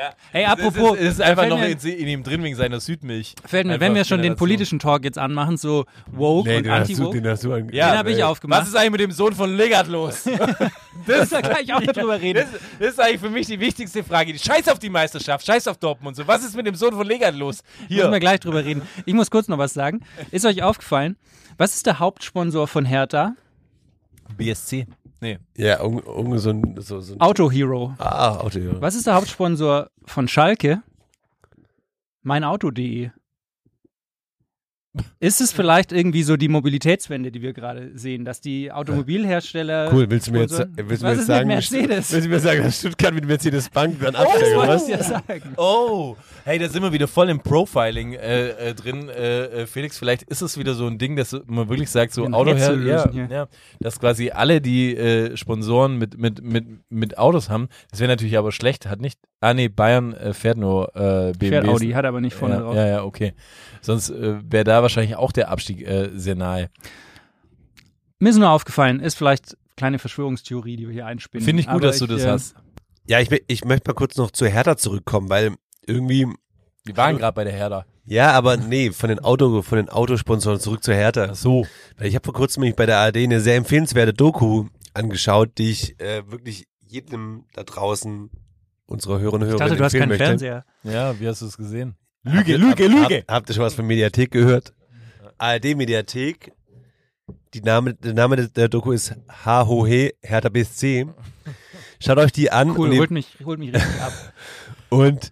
Ja. Ey, Es apropos, ist, es ist einfach fällt noch mir- in, in ihm drin wegen seiner Südmilch. Fällt mir, wenn wir schon den politischen Talk jetzt anmachen, so woke und den hast du, anti-woke, den hast du ange- Ja, den habe ich aufgemacht. Was ist eigentlich mit dem Sohn von Legat los? [laughs] das da gleich auch [laughs] drüber reden. Das, das ist eigentlich für mich die wichtigste Frage. Scheiß auf die Meisterschaft, scheiß auf Dortmund. So, was ist mit dem Sohn von Legat los? Müssen wir Hier. gleich drüber reden. Ich muss kurz noch was sagen. Ist euch aufgefallen, was ist der Hauptsponsor von Hertha? BSC. Nee. Ja, irgendwie so ein, so, so ein Auto Hero. Ah, Auto, ja. Was ist der Hauptsponsor von Schalke? Meinauto.de. Ist es vielleicht irgendwie so die Mobilitätswende, die wir gerade sehen, dass die Automobilhersteller. Cool, willst du mir jetzt, sponsoren- willst du mir jetzt sagen, mit Mercedes? willst du mir sagen, dass Stuttgart mit Mercedes-Bank dann Das absteigen, oder wollte was? ja sagen. Oh, hey, da sind wir wieder voll im Profiling äh, äh, drin. Äh, äh, Felix, vielleicht ist es wieder so ein Ding, dass man wirklich sagt, so Ein Autoher, Rätsel ja, ja, dass quasi alle, die äh, Sponsoren mit, mit, mit, mit Autos haben, das wäre natürlich aber schlecht, hat nicht, ah nee, Bayern äh, fährt nur äh, BMW. Fährt Audi, hat aber nicht vorne ja, drauf. ja, ja, okay. Sonst äh, wäre da wahrscheinlich auch der Abstieg äh, sehr nahe. Mir ist nur aufgefallen, ist vielleicht kleine Verschwörungstheorie, die wir hier einspinnen. Finde ich gut, Aber dass du ich, das äh, hast. Ja, ich, ich möchte mal kurz noch zu Hertha zurückkommen, weil irgendwie, Die waren gerade bei der Herder. ja, aber nee, von den Auto, von den Autosponsoren zurück zu Hertha. So. Weil ich habe vor kurzem nämlich bei der ARD eine sehr empfehlenswerte Doku angeschaut, die ich äh, wirklich jedem da draußen unserer Hörerinnen und Ich Hörer dachte, du hast empfehlen keinen möchte. Fernseher. Ja, wie hast du es gesehen? Lüge, Lüge, Lüge. Hab, habt ihr schon was von Mediathek gehört? ARD Mediathek. Die Name, der Name der- der Doku ist HOH, Hertha BSC. Schaut euch die an Cool, und, holt mich, holt mich richtig ab. [laughs] und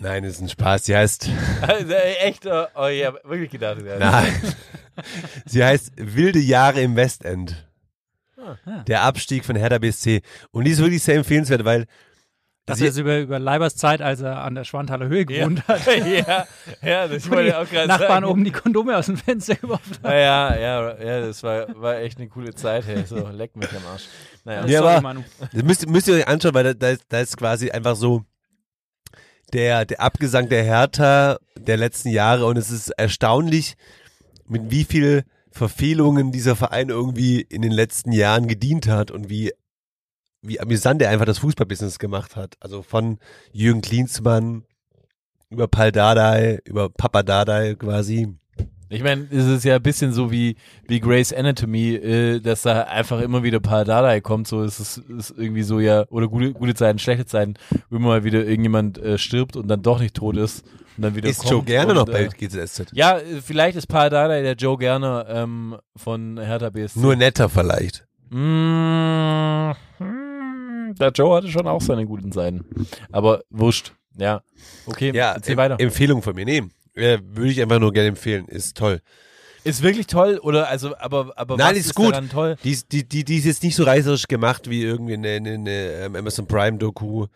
Nein, das ist ein Spaß. Sie heißt, Also, echt, oh, oh, ich hab wirklich gedacht. Ja. nein. Sie heißt Wilde Jahre im Westend. Ah. Der Abstieg von Hertha BSC. Und die ist wirklich sehr empfehlenswert, weil Das ist über, über Leibers Zeit, als er an der Schwanthaler Höhe gewohnt [laughs] hat. ja, ja, das Wo wollte ich auch gerade Nachbarn sagen. oben die Kondome aus dem Fenster geworfen haben. Ja, ja, ja, ja, das war, war echt eine coole Zeit, hey. So, leck mich am Arsch. Naja. Ja, Sorry, aber- Manu. Das müsst, müsst ihr euch anschauen, weil da, da, ist, da ist quasi einfach so der, der Abgesang der Hertha der letzten Jahre und es ist erstaunlich, mit wie viel Verfehlungen dieser Verein irgendwie in den letzten Jahren gedient hat und wie, wie amüsant er einfach das Fußballbusiness gemacht hat. Also von Jürgen Klinsmann über Paul Dardai, über Papa Dardai quasi. Ich meine, es ist ja ein bisschen so wie, wie Grey's Anatomy, äh, dass da einfach immer wieder Paul Dardai kommt, so ist es ist irgendwie so ja, oder gute, gute Zeiten, schlechte Zeiten, wo immer mal wieder irgendjemand äh, stirbt und dann doch nicht tot ist und dann wieder Ist kommt Joe gerne und, noch bei äh, GZSZ? Ja, vielleicht ist Paul Dardai der Joe Gerner ähm, von Hertha BSC. Nur netter vielleicht. Mm, hm, der Joe hatte schon auch seine guten Seiten. Aber wurscht. Ja. Okay, Ja, erzähl Em- weiter. Empfehlung von mir. Nee, äh, würde ich einfach nur gerne empfehlen. Ist toll. Ist wirklich toll oder also aber aber Nein, was ist ist gut. daran toll? Die, ist- die, die, die ist jetzt nicht so reißerisch gemacht wie irgendwie eine, eine, eine ähm, Amazon Prime Doku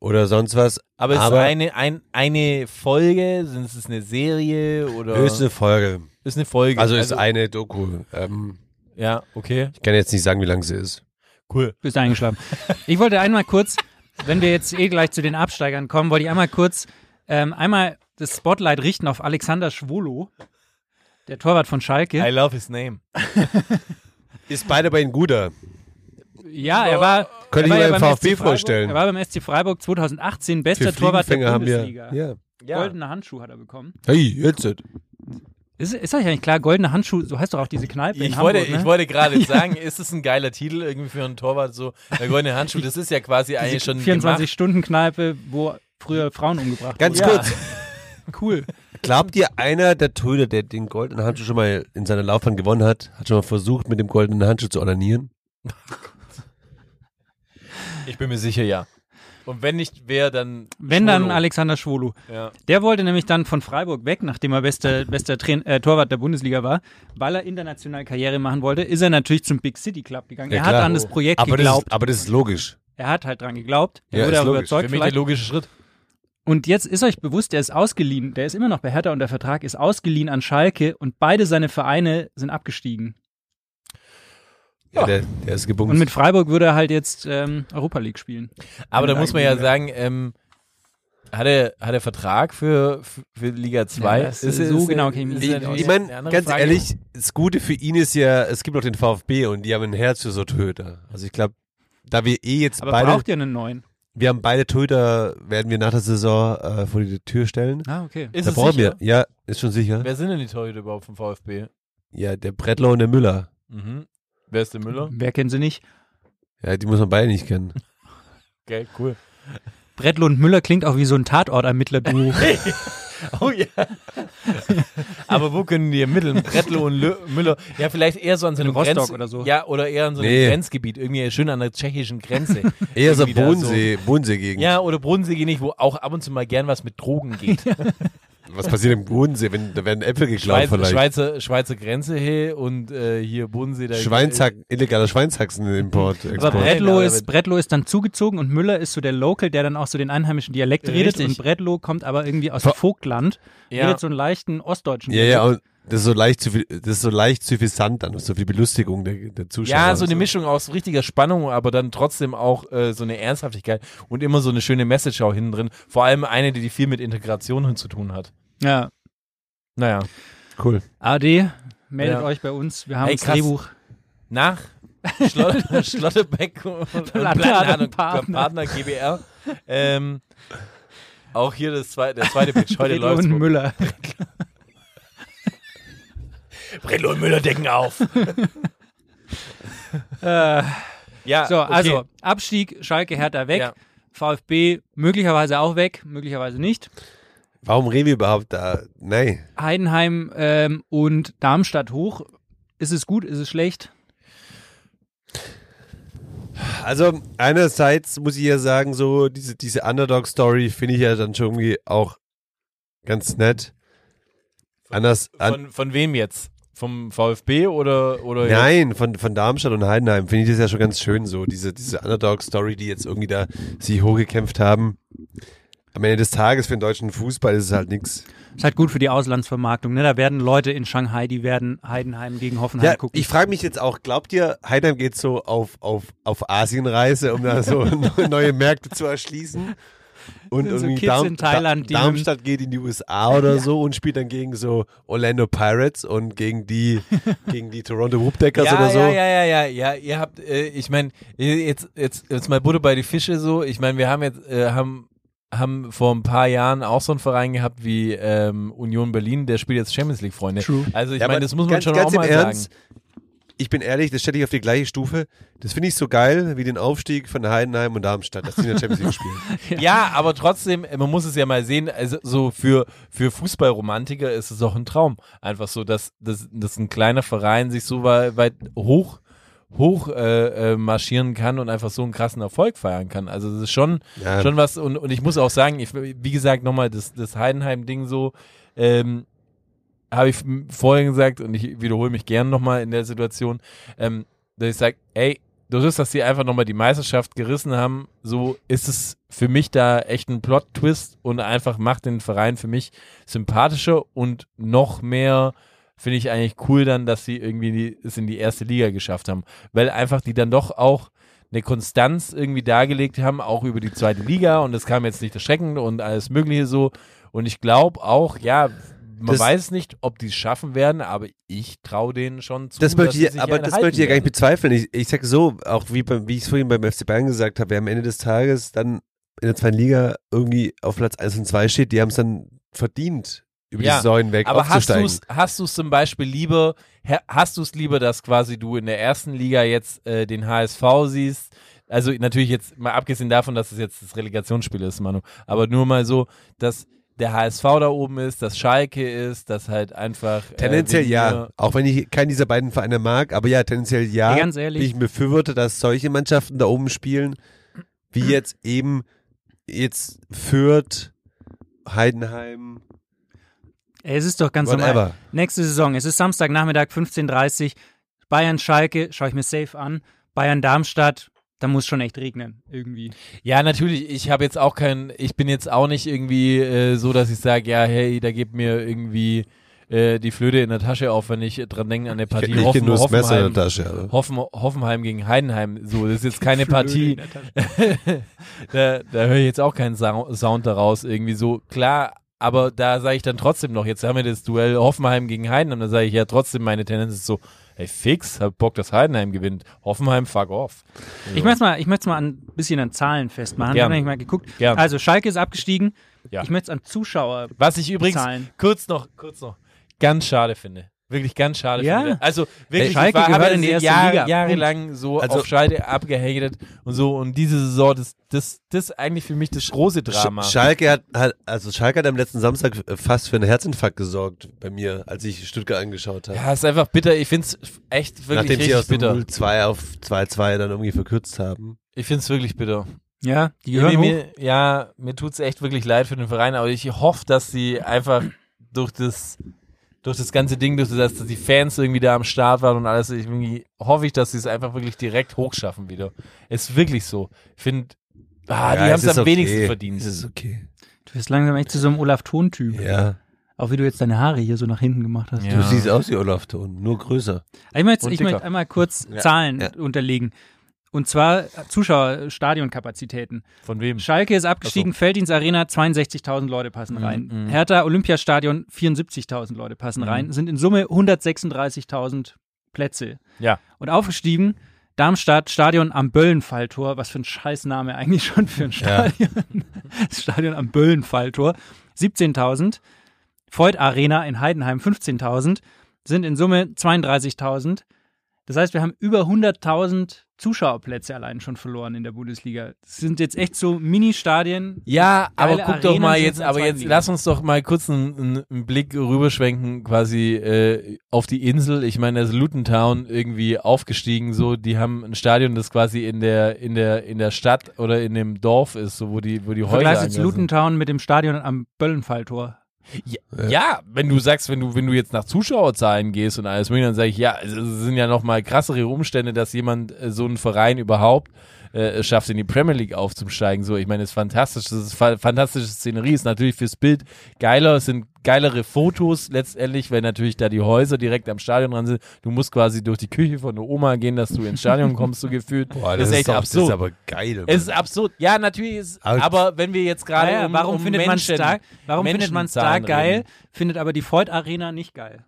oder sonst was. Aber ist Aber- es eine ein, eine Folge, sind es eine Serie oder Ist eine Folge. ist eine Folge? Also ist eine Doku. Ähm, ja, okay. ich kann jetzt nicht sagen, wie lang sie ist. Cool. Bist eingeschlafen. Ich wollte einmal kurz, wenn wir jetzt eh gleich zu den Absteigern kommen, wollte ich einmal kurz ähm, einmal das Spotlight richten auf Alexander Schwolo, der Torwart von I Schalke. love his name. [laughs] Ist beide bei Ihnen guter. Ja, er war, Könnte ich mir ja beim VfB SC Freiburg- vorstellen. Er war beim SC Freiburg 2018 bester Torwart der Fliegenfänger haben Bundesliga. wir. Ja. Goldene Handschuh hat er bekommen. Hey, jetzt. Ist, ist euch eigentlich klar, goldene Handschuh, so heißt doch auch diese Kneipe in Ich Hamburg, wollte, ne? ich wollte gerade [laughs] sagen, ist es ein geiler Titel irgendwie für einen Torwart so der goldene Handschuh? Das ist ja quasi eigentlich schon 24-Stunden-Kneipe, wo früher Frauen umgebracht Ganz wurden. kurz. [laughs] Cool. Glaubt ihr, einer der Töter, der den goldenen Handschuh schon mal in seiner Laufbahn gewonnen hat, hat schon mal versucht, mit dem goldenen Handschuh zu onanieren? Ich bin mir sicher, ja. Und wenn nicht, wer dann Wenn dann Schwolo. Alexander Schwolo. Ja. Der wollte nämlich dann von Freiburg weg, nachdem er bester, bester Train äh, Torwart der Bundesliga war, weil er international Karriere machen wollte, ist er natürlich zum Big City Club gegangen. Ja, er hat klar. an das Projekt Aber das, geglaubt. ist, aber das ist logisch. er hat halt dran geglaubt. Er Ja, wurde ist überzeugt Für mich der vielleicht. logische Schritt. Und jetzt ist euch bewusst, der ist ausgeliehen. Der ist immer noch bei Hertha und der Vertrag ist ausgeliehen an Schalke und beide seine Vereine sind abgestiegen. Ja, der, der ist gebumst. Und mit Freiburg würde er halt jetzt ähm, Europa League spielen. Aber da muss man ja sagen, ähm, hat er, hat er Vertrag für, für, Liga 2? Ja, das- so genau kenn ich mich ist ja aus. ich eine meine, ganz Frage. ehrlich, das Gute für ihn ist ja, es gibt auch den VfB und die haben ein Herz für so Töter. Also ich glaube, da wir eh jetzt Aber beide, braucht ihr einen neuen? wir haben beide Torhüter, werden wir nach der Saison äh, vor die Tür stellen. Ah, okay. Ist da es brauchen sicher? wir, ja, ist schon sicher. Wer sind denn die Torhüter überhaupt vom VfB? Ja, der Brettler und der Müller. Mhm. Wer ist der Müller? Wer kennt sie nicht? Ja, die muss man beide nicht kennen. Geil, cool. Bretlo und Müller klingt auch wie so ein Tatortermittler-Duo. [laughs] Oh ja. Aber wo können die ermitteln? Brettlo und Lö Müller. Ja, vielleicht eher so an so einem In Rostock Grenz oder so. Ja, oder eher an so einem Nee. Grenzgebiet. Irgendwie schön an der tschechischen Grenze. [laughs] Eher so Bodensee, Bodensee-Gegend. Ja, oder Bodensee nicht, wo auch ab und zu mal gern was mit Drogen geht. [laughs] Was passiert im Bodensee, wenn da werden Äpfel geklaut Schweiz, vielleicht? Schweizer, Schweizer Grenze hey und äh, hier Bodensee. Da Schweinshack, illegaler Schweinshaxen-Import. Aber aber- ist, Bretlo ist dann zugezogen und Müller ist so der Local, der dann auch so den einheimischen Dialekt redet. Richtig. Und Bretlo kommt aber irgendwie aus Vogtland, Ja. redet so einen leichten ostdeutschen. Ja, ja, und das ist so leicht, suffi- das ist so leicht suffisant dann, so viel Belustigung der, der Zuschauer. Ja, so eine und Mischung aus richtiger Spannung, aber dann trotzdem auch äh, so eine Ernsthaftigkeit und immer so eine schöne Message auch hinten drin. Vor allem eine, die viel mit Integration zu tun hat. Ja. Naja. Cool. AD, meldet Ja. euch bei uns. Wir haben Ey, das krass. Drehbuch. Nach Schlotter, [laughs] Schlotterbeck und, und Plattenladen Partner. Partner GBR. Ähm, auch hier das zweite, der zweite Pitch. [laughs] Heute läuft Müller. [laughs] Brillo und Müller decken auf. [laughs] äh, Ja, so, okay. also Abstieg, Schalke, Hertha weg. Ja. VfB möglicherweise auch weg, möglicherweise nicht. Warum reden wir überhaupt da? Nein. Heidenheim ähm, und Darmstadt hoch. Ist es gut, ist es schlecht? Also einerseits muss ich ja sagen, so diese, diese Underdog-Story finde ich ja dann schon irgendwie auch ganz nett. Anders, an, Von, von wem jetzt? Vom VfB oder, oder nein, von, von Darmstadt und Heidenheim finde ich das ja schon ganz schön so, diese, diese Underdog-Story, die jetzt irgendwie da sich hochgekämpft haben. Am Ende des Tages für den deutschen Fußball ist es halt nichts. Ist halt gut für die Auslandsvermarktung. Ne? Da werden Leute in Shanghai, die werden Heidenheim gegen Hoffenheim Ja, gucken. ich frage mich jetzt auch, glaubt ihr, Heidenheim geht so auf, auf, auf Asienreise, um da so [laughs] neue Märkte zu erschließen? Und [laughs] so irgendwie Kids in Thailand, die Darmstadt geht in die USA oder so und spielt dann gegen so Orlando Pirates und gegen die, [laughs] gegen die Toronto Whoopdeckers ja, oder so. Ja, ja, ja, ja, ja. Ihr habt, äh, ich meine, jetzt, jetzt, jetzt mal Butter bei die Fische so. Ich meine, wir haben jetzt, äh, haben, haben vor ein paar Jahren auch so einen Verein gehabt wie ähm, Union Berlin, der spielt jetzt Champions League, Freunde. True. Also ich Ja, meine, das muss man ganz, schon ganz auch im mal Ernst, sagen. Ich bin ehrlich, das stelle ich auf die gleiche Stufe. Das finde ich so geil wie den Aufstieg von Heidenheim und Darmstadt, dass die in der Champions League spielen. [laughs] Ja, aber trotzdem, man muss es ja mal sehen, also so für, für Fußballromantiker ist es auch ein Traum. Einfach so, dass, dass, dass ein kleiner Verein sich so weit, weit hoch hoch äh, äh, marschieren kann und einfach so einen krassen Erfolg feiern kann. Also das ist schon, Ja. schon was und, und ich muss auch sagen, ich, wie gesagt, nochmal das, das Heidenheim-Ding so, ähm, habe ich vorhin gesagt und ich wiederhole mich gern nochmal in der Situation, ähm, dass ich sage, ey, dadurch, dass sie einfach nochmal die Meisterschaft gerissen haben, so ist es für mich da echt ein Plot-Twist und einfach macht den Verein für mich sympathischer und noch mehr finde ich eigentlich cool dann, dass sie irgendwie die, es in die erste Liga geschafft haben, weil einfach die dann doch auch eine Konstanz irgendwie dargelegt haben, auch über die zweite Liga und das kam jetzt nicht erschreckend und alles mögliche so. Und ich glaube auch, ja, man Das- weiß nicht, ob die es schaffen werden, aber ich traue denen schon zu. Das möchte ich, aber das möchte ich ja gar nicht bezweifeln. Ich, ich sage so, auch wie, beim, wie ich es vorhin beim FC Bayern gesagt habe, wer am Ende des Tages dann in der zweiten Liga irgendwie auf Platz 1 und 2 steht, die haben es dann verdient, über Ja, die Saison hinweg Aber hast aufzusteigen. du's, hast du es zum Beispiel lieber, ha- hast du es lieber, dass quasi du in der ersten Liga jetzt äh, den HSV siehst? Also natürlich jetzt mal abgesehen davon, dass es jetzt das Relegationsspiel ist, Manu, aber nur mal so, dass der HSV da oben ist, dass Schalke ist, dass halt einfach äh, Tendenziell wegen ja. Auch wenn ich keinen dieser beiden Vereine mag, aber ja, tendenziell ja. Ey, ganz ehrlich. Ich befürworte, dass solche Mannschaften da oben spielen, wie [clears throat] jetzt eben jetzt Fürth, Heidenheim, es ist doch ganz normal. whatever. Nächste Saison, es ist Samstagnachmittag 15.30 Uhr. Bayern Schalke, schaue ich mir safe an. Bayern Darmstadt, da muss schon echt regnen, irgendwie. Ja, natürlich. Ich habe jetzt auch kein, ich bin jetzt auch nicht irgendwie äh, so, dass ich sage, ja, hey, da gibt mir irgendwie äh, die Flöte in der Tasche auf, wenn ich dran denke an der Partie Ich kenne nur das Messer in Hoffenheim, der Tasche. Also. Hoffen, Hoffenheim gegen Heidenheim. So, das ist jetzt keine Partie. [laughs] da da höre ich jetzt auch keinen Sau- Sound daraus irgendwie so. Klar, aber da sage ich dann trotzdem noch, jetzt haben wir das Duell Hoffenheim gegen Heidenheim, da sage ich ja trotzdem, meine Tendenz ist so, ey, fix, hab Bock, dass Heidenheim gewinnt. Hoffenheim, fuck off. Ich möchte mal, ich möchte mal ein bisschen an Zahlen festmachen. Gern. Hab ich mal geguckt. Gern. Also Schalke ist abgestiegen. Ja. Ich möchte es an Zuschauer. Was ich übrigens, Zahlen. kurz noch, kurz noch, ganz schade finde. Wirklich ganz schade Ja. Also wirklich, Schalke ich war, gehört in die erste Jahre, Liga. jahrelang so Also- auf Schalke abgehatet und so und diese Saison, das, das, das ist eigentlich für mich das große Drama. Sch Schalke hat, hat, also Schalke hat am letzten Samstag äh, fast für einen Herzinfarkt gesorgt bei mir, als ich Stuttgart angeschaut habe. ja, ist einfach bitter. Ich finde es echt wirklich Nachdem sie aus bitter. 0-2 auf 2-2 dann irgendwie verkürzt haben. Ich finde es wirklich bitter. Ja, die Ja, gehören hoch. mir, ja, mir tut's echt wirklich leid für den Verein, aber ich hoffe, dass sie einfach durch das, durch das ganze Ding, durch das, dass die Fans irgendwie da am Start waren und alles, ich irgendwie hoffe ich, dass sie es einfach wirklich direkt hochschaffen wieder. Ist wirklich so. Ich finde, ah, Ja, die haben es am okay. wenigsten verdient. Es ist okay. Du wirst langsam echt zu so einem Olaf-Ton-Typ. Ja. Auch wie du jetzt deine Haare hier so nach hinten gemacht hast. Ja. Du siehst aus wie Olaf Thon, nur größer. Ich möchte, ich möchte einmal kurz Ja, Zahlen ja. unterlegen. Und zwar Zuschauer, Stadionkapazitäten. Von wem? Schalke ist abgestiegen, Felddienst Arena, 62.000 Leute passen rein. mhm. Hertha Olympiastadion, 74.000 Leute passen Mhm. rein. Sind in Summe 136.000 Plätze. Ja. Und aufgestiegen, Darmstadt, Stadion am Böllenfalltor. Was für ein Scheißname eigentlich schon für ein Stadion. [laughs] Das Stadion am Böllenfalltor. 17.000. Voigt Arena in Heidenheim, 15.000. Sind in Summe 32.000. Das heißt, wir haben über 100.000 Zuschauerplätze allein schon verloren in der Bundesliga. Das sind jetzt echt so Mini-Stadien. Ja, aber guck doch Arenen mal sind jetzt, aber jetzt Liga. lass uns doch mal kurz einen, einen, Blick rüberschwenken quasi äh, auf die Insel. Ich meine, das ist Luton Town irgendwie aufgestiegen, so die haben ein Stadion, das quasi in der in der in der Stadt oder in dem Dorf ist, so wo die wo die Häuser Vergleich jetzt angerissen Luton Town mit dem Stadion am Böllenfalltor. Ja, ja, wenn du sagst, wenn du, wenn du jetzt nach Zuschauerzahlen gehst und alles mögliche, dann sage ich, ja, es sind ja noch mal krassere Umstände, dass jemand äh, so einen Verein überhaupt äh, schafft, in die Premier League aufzusteigen. So, ich meine, es ist fantastisch, das ist fa fantastische Szenerie, ist natürlich fürs Bild geiler, es sind geilere Fotos letztendlich, weil natürlich da die Häuser direkt am Stadion dran sind. Du musst quasi durch die Küche von der Oma gehen, dass du ins Stadion kommst, so gefühlt. Boah, das, ist echt doch, absurd. Das ist aber geil. es ist absurd. Ja, natürlich ist, Aber- aber wenn wir jetzt gerade ja, um, warum um findet man es Menschen, da, warum findet man's da Menschenzahlen geil, reden. findet aber die Freud Arena nicht geil?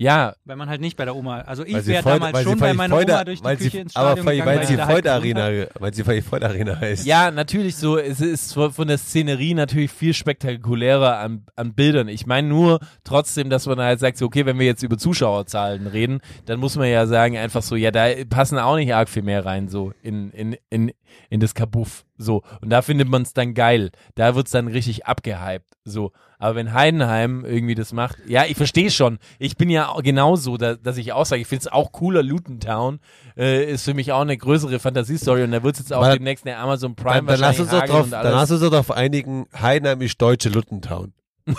Ja, Weil man halt nicht bei der Oma, also ich wäre damals schon bei meiner Freude- Oma durch die Küche sie, ins aber Stadion weil, gegangen, weil sie da Freud gewohnt Arena, weil sie weil Freud Arena heißt. Ja, natürlich so. Es ist von der Szenerie natürlich viel spektakulärer an, an Bildern. Ich meine nur trotzdem, dass man halt sagt, so, okay, wenn wir jetzt über Zuschauerzahlen reden, dann muss man ja sagen, einfach so, ja, da passen auch nicht arg viel mehr rein, so in, in, in, in das Kabuff. So. Und da findet man es dann geil. Da wird's dann richtig abgehypt. So. Aber wenn Heidenheim irgendwie das macht, ja, ich verstehe schon. Ich bin ja genauso, da, dass ich auch sage, ich finde es auch cooler, Luton Town äh, ist für mich auch eine größere Fantasiestory und da wird es jetzt auch Aber- demnächst eine Amazon Prime Dann, dann, lass wahrscheinlich uns doch hageln drauf, dann lass uns doch darauf einigen, Heidenheim ist deutsche Luttentown. [laughs]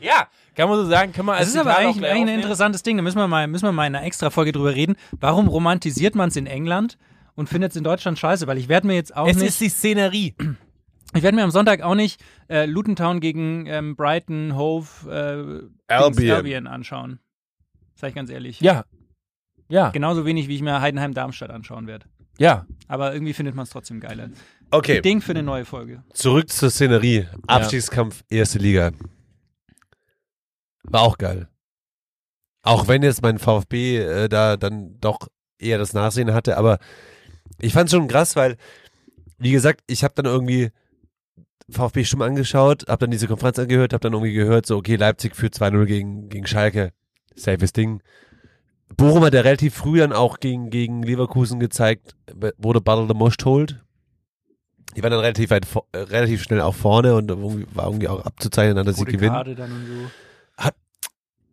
Ja, kann man so sagen, kann man Das als ist aber eigentlich, ein interessantes Ding. Da müssen wir mal, müssen wir mal in einer extra Folge drüber reden. Warum romantisiert man es in England und findet es in Deutschland scheiße? Weil ich werde mir jetzt auch Es nicht, ist die Szenerie. [clears throat] ich werde mir am Sonntag auch nicht äh, Luton Town gegen ähm, Brighton, Hove, äh, Albion. Albion anschauen. Sag ich ganz ehrlich. Ja. Ja, Genauso wenig, wie ich mir Heidenheim-Darmstadt anschauen werde. ja. Aber irgendwie findet man es trotzdem geiler. Okay, Ding für eine neue Folge. zurück zur Szenerie. Abstiegskampf, erste Liga. War auch geil. Auch wenn jetzt mein VfB äh, da dann doch eher das Nachsehen hatte, aber ich fand schon krass, weil, wie gesagt, ich habe dann irgendwie VfB stumm angeschaut, habe dann diese Konferenz angehört, habe dann irgendwie gehört, so, okay, Leipzig führt 2-0 gegen, gegen Schalke. Safes Ding. Bochum hat ja relativ früh dann auch gegen, gegen Leverkusen gezeigt, wurde Battle the Most holt. Die waren dann relativ weit, äh, relativ schnell auch vorne und irgendwie, war irgendwie auch abzuzeichnen, dass sie gewinnen. Karte dann und so.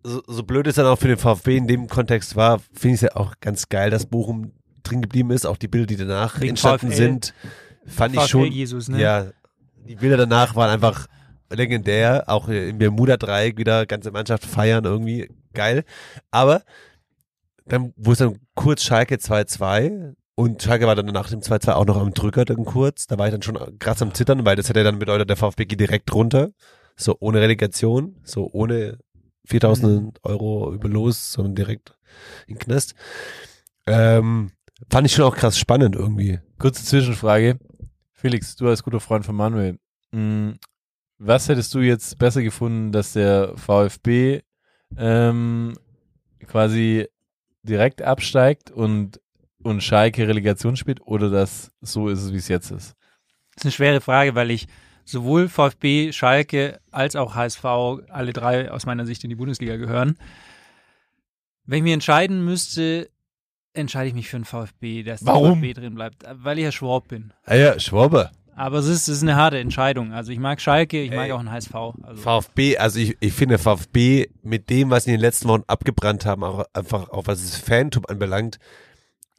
So, so blöd es dann auch für den VfB in dem Kontext war, finde ich es ja auch ganz geil, dass Bochum drin geblieben ist. Auch die Bilder, die danach Wegen entstanden VfL. sind, fand ich VfL schon. Jesus, ne? Ja, die Bilder danach waren einfach legendär. Auch im Bermuda-Dreieck wieder ganze Mannschaft feiern, irgendwie geil. Aber dann, wo es dann kurz Schalke 2-2 und Schalke war dann nach dem 2-2 auch noch am Drücker dann kurz. Da war ich dann schon krass am Zittern, weil das hätte dann bedeutet, der VfB geht direkt runter. So ohne Relegation, so ohne 4000 Euro über los, sondern direkt in den Knast. Ähm, fand ich schon auch krass spannend irgendwie. Kurze Zwischenfrage. Felix, du als guter Freund von Manuel. mh, Was hättest du jetzt besser gefunden, dass der VfB ähm, quasi direkt absteigt und, und Schalke Relegation spielt oder dass so ist es, wie es jetzt ist? Das ist eine schwere Frage, weil ich sowohl VfB, Schalke als auch HSV, alle drei aus meiner Sicht in die Bundesliga gehören. Wenn ich mir entscheiden müsste, entscheide ich mich für den VfB, dass der Warum? VfB drin bleibt, weil ich ja Schwab bin. Ah ja, Schwabe. Aber es ist, es ist eine harte Entscheidung. Also ich mag Schalke, ich mag Ey. auch einen HSV. Also VfB, also ich, ich finde VfB mit dem, was sie in den letzten Wochen abgebrannt haben, auch einfach auch was das Phantom anbelangt,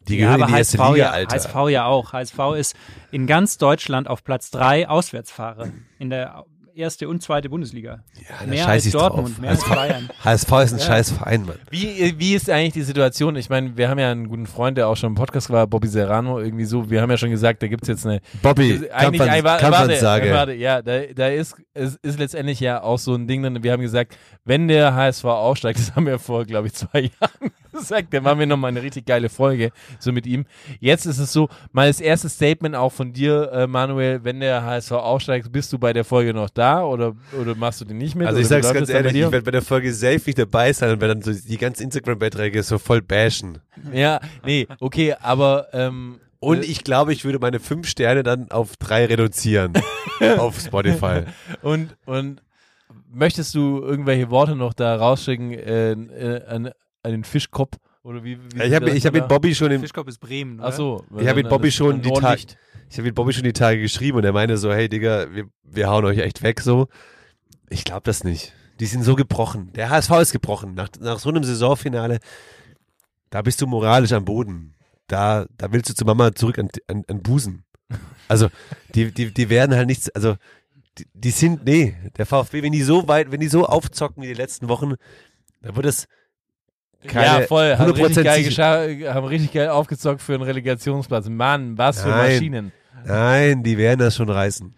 die ja, gehören aber in die erste HSV, Liga, ja, Alter. HSV ja auch. HSV ist in ganz Deutschland auf Platz drei Auswärtsfahrer in der erste und zweite Bundesliga. ja, mehr scheiß als ich Dortmund, drauf. mehr als HSV, Bayern. [laughs] HSV ist ein scheiß Verein, Mann. Wie, wie ist eigentlich die Situation? Ich meine, wir haben ja einen guten Freund, der auch schon im Podcast war, Bobby Serrano, irgendwie so. Wir haben ja schon gesagt, da gibt's jetzt eine Bobby, eigentlich Kampfan- ein, wa- warte, Kampfansage. warte, ja, da, da ist, es ist letztendlich ja auch so ein Ding drin. Wir haben gesagt, wenn der HSV aufsteigt, [laughs] das haben wir vor, glaube ich, zwei Jahren gesagt, dann machen wir nochmal eine richtig geile Folge, so mit ihm. Jetzt ist es so, mal das erste Statement auch von dir, äh, Manuel, wenn der HSV aufsteigt, bist du bei der Folge noch da oder, oder machst du den nicht mit? Also ich sag's ganz ehrlich, ich werde bei der Folge safe nicht dabei sein und werde dann so die ganzen Instagram-Beiträge so voll bashen. Ja, nee, okay, aber ähm, Und äh, ich glaube, ich würde meine fünf Sterne dann auf drei reduzieren [laughs] auf Spotify. Und, und möchtest du irgendwelche Worte noch da rausschicken äh, äh, an, den Fischkopf? Oder wie, wie Ich habe ich hab mit Bobby schon im, Fischkopf ist Bremen, oder? Ach so. Ich hab mit Bobby das- schon die Nordlicht. ich habe mit Bobby schon die Tage geschrieben und er meinte so, hey Digga, wir, wir hauen euch echt weg so. Ich glaube das nicht. Die sind so gebrochen. Der HSV ist gebrochen. Nach, nach so einem Saisonfinale, da bist du moralisch am Boden. Da, da willst du zu Mama zurück an, an, an Busen. Also, die, die, die werden halt nichts, also, die, die sind, nee, der VfB, wenn die so weit, wenn die so aufzocken wie die letzten Wochen, dann wird es keine ja, voll. Haben richtig, 100% geil haben richtig geil aufgezockt für einen Relegationsplatz. Mann, was für Nein. Maschinen. Nein, die werden das schon reißen.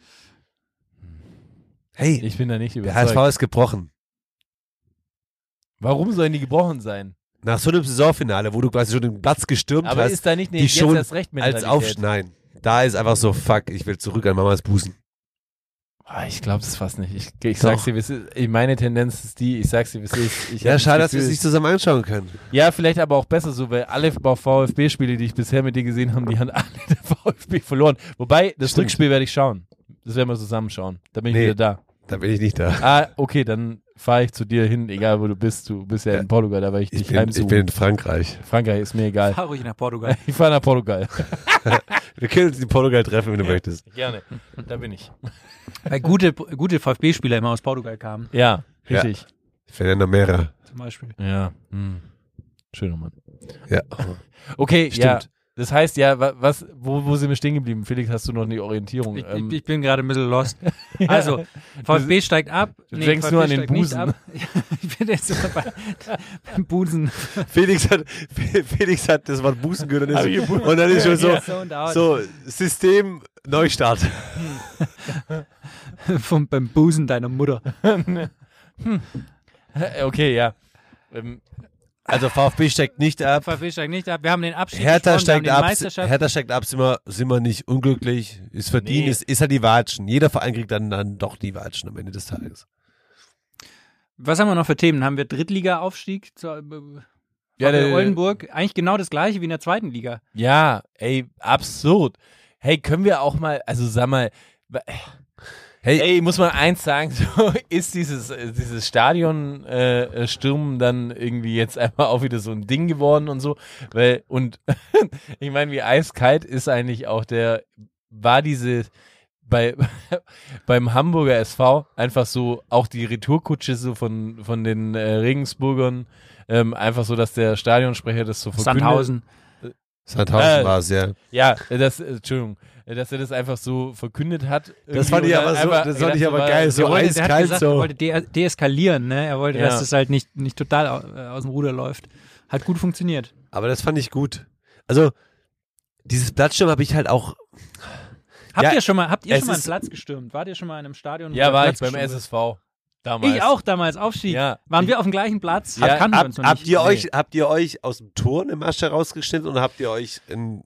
Hey, Ich bin da nicht der überzeugt. HSV ist gebrochen. Warum sollen die gebrochen sein? Nach so einem Saisonfinale, wo du quasi schon den Platz gestürmt Aber hast, ist da nicht eine die jetzt schon erst recht als Aufstieg. Nein, da ist einfach so, fuck, ich will zurück an Mamas Busen. Ah, Ich glaube es fast nicht. Ich, ich Doch. sag's dir, wie es ist. Ich- meine Tendenz ist die, ich sag's dir, wie es ist. Ich Ja, schade, das dass wir es nicht zusammen anschauen können. Ja, vielleicht aber auch besser so, weil alle VfB-Spiele, die ich bisher mit dir gesehen habe, die haben alle [laughs] der VfB verloren. Wobei, das Stimmt. Rückspiel werde ich schauen. Das werden wir zusammen schauen. Da bin ich Nee. wieder da. Da bin ich nicht da. Ah, okay, dann fahre ich zu dir hin, egal wo du bist. Du bist ja, Ja. in Portugal, da werde ich Ich dich bin, ich heimsuchen. bin in Frankreich. Frankreich ist mir egal. Fahr ruhig nach Portugal. [laughs] Ich fahre nach Portugal. [laughs] Wir können uns in Portugal treffen, wenn du möchtest. Gerne. Da bin ich. Weil gute, gute VfB-Spieler immer aus Portugal kamen, Ja, richtig. Fernando Mera. zum Beispiel. Ja. Hm. Schöner Mann. Ja. Okay, ja. Stimmt. Das heißt ja, wa- was, wo, wo sind wir stehen geblieben? Felix, hast du noch eine Orientierung? Ich, Ähm, ich, ich bin gerade ein bisschen lost. [laughs] [laughs] Also, VfB steigt ab. du denkst nur an den Busen. ab. [laughs] ich bin jetzt immer bei, beim Busen. Felix hat, Felix hat das Wort Busen gehört und, ist, und dann ist schon so, so und out. so System Neustart. [laughs] Vom, beim Busen deiner Mutter. okay, ja. Ähm, Also VfB steigt nicht ab. [laughs] VfB steigt nicht ab. Wir haben den Abschied Hertha steigt haben die ab, Meisterschaft. Hertha steigt ab, sind wir, sind wir nicht unglücklich, ist verdient, Nee. ist, ist halt die Watschen. Jeder Verein kriegt dann, dann doch die Watschen am Ende des Tages. Was haben wir noch für Themen? Haben wir Drittliga-Aufstieg äh, Ja, der- Oldenburg? Eigentlich genau das gleiche wie in der zweiten Liga. ja, ey, absurd. Hey, können wir auch mal, also sag mal, Hey, ey, muss man eins sagen, [laughs] so ist dieses, äh, dieses Stadion äh, äh, Stürmen dann irgendwie jetzt einfach auch wieder so ein Ding geworden und so, weil, und [laughs] ich meine, wie eiskalt ist eigentlich auch der, war diese, bei, [laughs] beim Hamburger SV einfach so auch die Retourkutsche so von, von den äh, Regensburgern, ähm, einfach so, dass der Stadionsprecher das so verkündet. Sandhausen. Sandhausen äh, war es, ja. Ja, das, äh, Entschuldigung, äh, dass er das einfach so verkündet hat. Das fand ich aber und so, einfach das fand ich aber geil, so Er wollte, eiskalt gesagt, er so. wollte de deeskalieren. Ne? Er wollte, Ja. dass das halt nicht, nicht total äh, aus dem Ruder läuft. Hat gut funktioniert. Aber das fand ich gut. Also, dieses Blattsturm habe ich halt auch, Habt Ja, ihr schon mal, habt ihr es schon mal einen Platz gestürmt? Wart ihr schon mal in einem Stadion? Ja, war ich beim gestürmt SSV. Damals. Ich auch damals, Aufstieg. Ja. Waren wir auf dem gleichen Platz? Ja, noch habt nicht. ihr Nee. euch, habt ihr euch aus dem Tor eine Masche rausgeschnitten oder habt ihr euch ein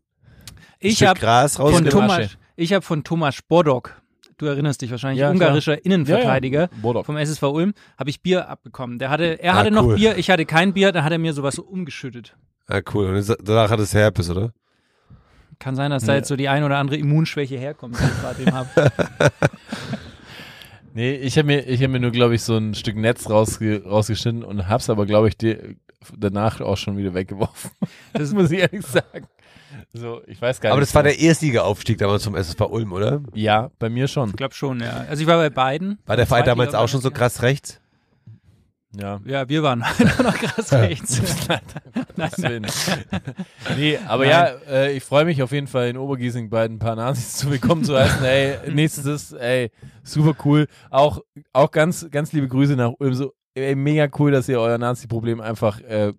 ich habe von. Thomas, ich habe von Thomas Spordock du erinnerst dich wahrscheinlich, Ja, ungarischer Innenverteidiger Ja, ja. Vom SSV Ulm, habe ich Bier abbekommen. Der hatte, er Ah, hatte noch cool. Bier, ich hatte kein Bier, dann hat er mir sowas so umgeschüttet. Ah, cool. Und danach hat es Herpes, oder? Kann sein, dass da jetzt so die ein oder andere Immunschwäche herkommt, die ich gerade dem habe. [laughs] Nee, ich habe mir, ich hab mir nur, glaube ich, so ein Stück Netz rausge rausgeschnitten und hab's aber, glaube ich, danach auch schon wieder weggeworfen. Das [laughs] muss ich ehrlich sagen. So, ich weiß gar Aber nicht. das war der Erstliga-Aufstieg damals vom SSV Ulm, oder? Ja, bei mir schon. Ich glaube schon, ja. Also ich war bei beiden. War der Verein damals auch schon so krass rechts? Ja. Ja, wir waren [laughs] noch krass rechts. [laughs] nein, nein. Nee, aber ja, äh, ich freue mich auf jeden Fall in Obergiesing bei ein paar Nazis zu willkommen zu heißen. Ey, nächstes, ey, super cool. Auch, auch ganz, ganz liebe Grüße nach Ulm. So, ey, mega cool, dass ihr euer Nazi-Problem einfach, äh,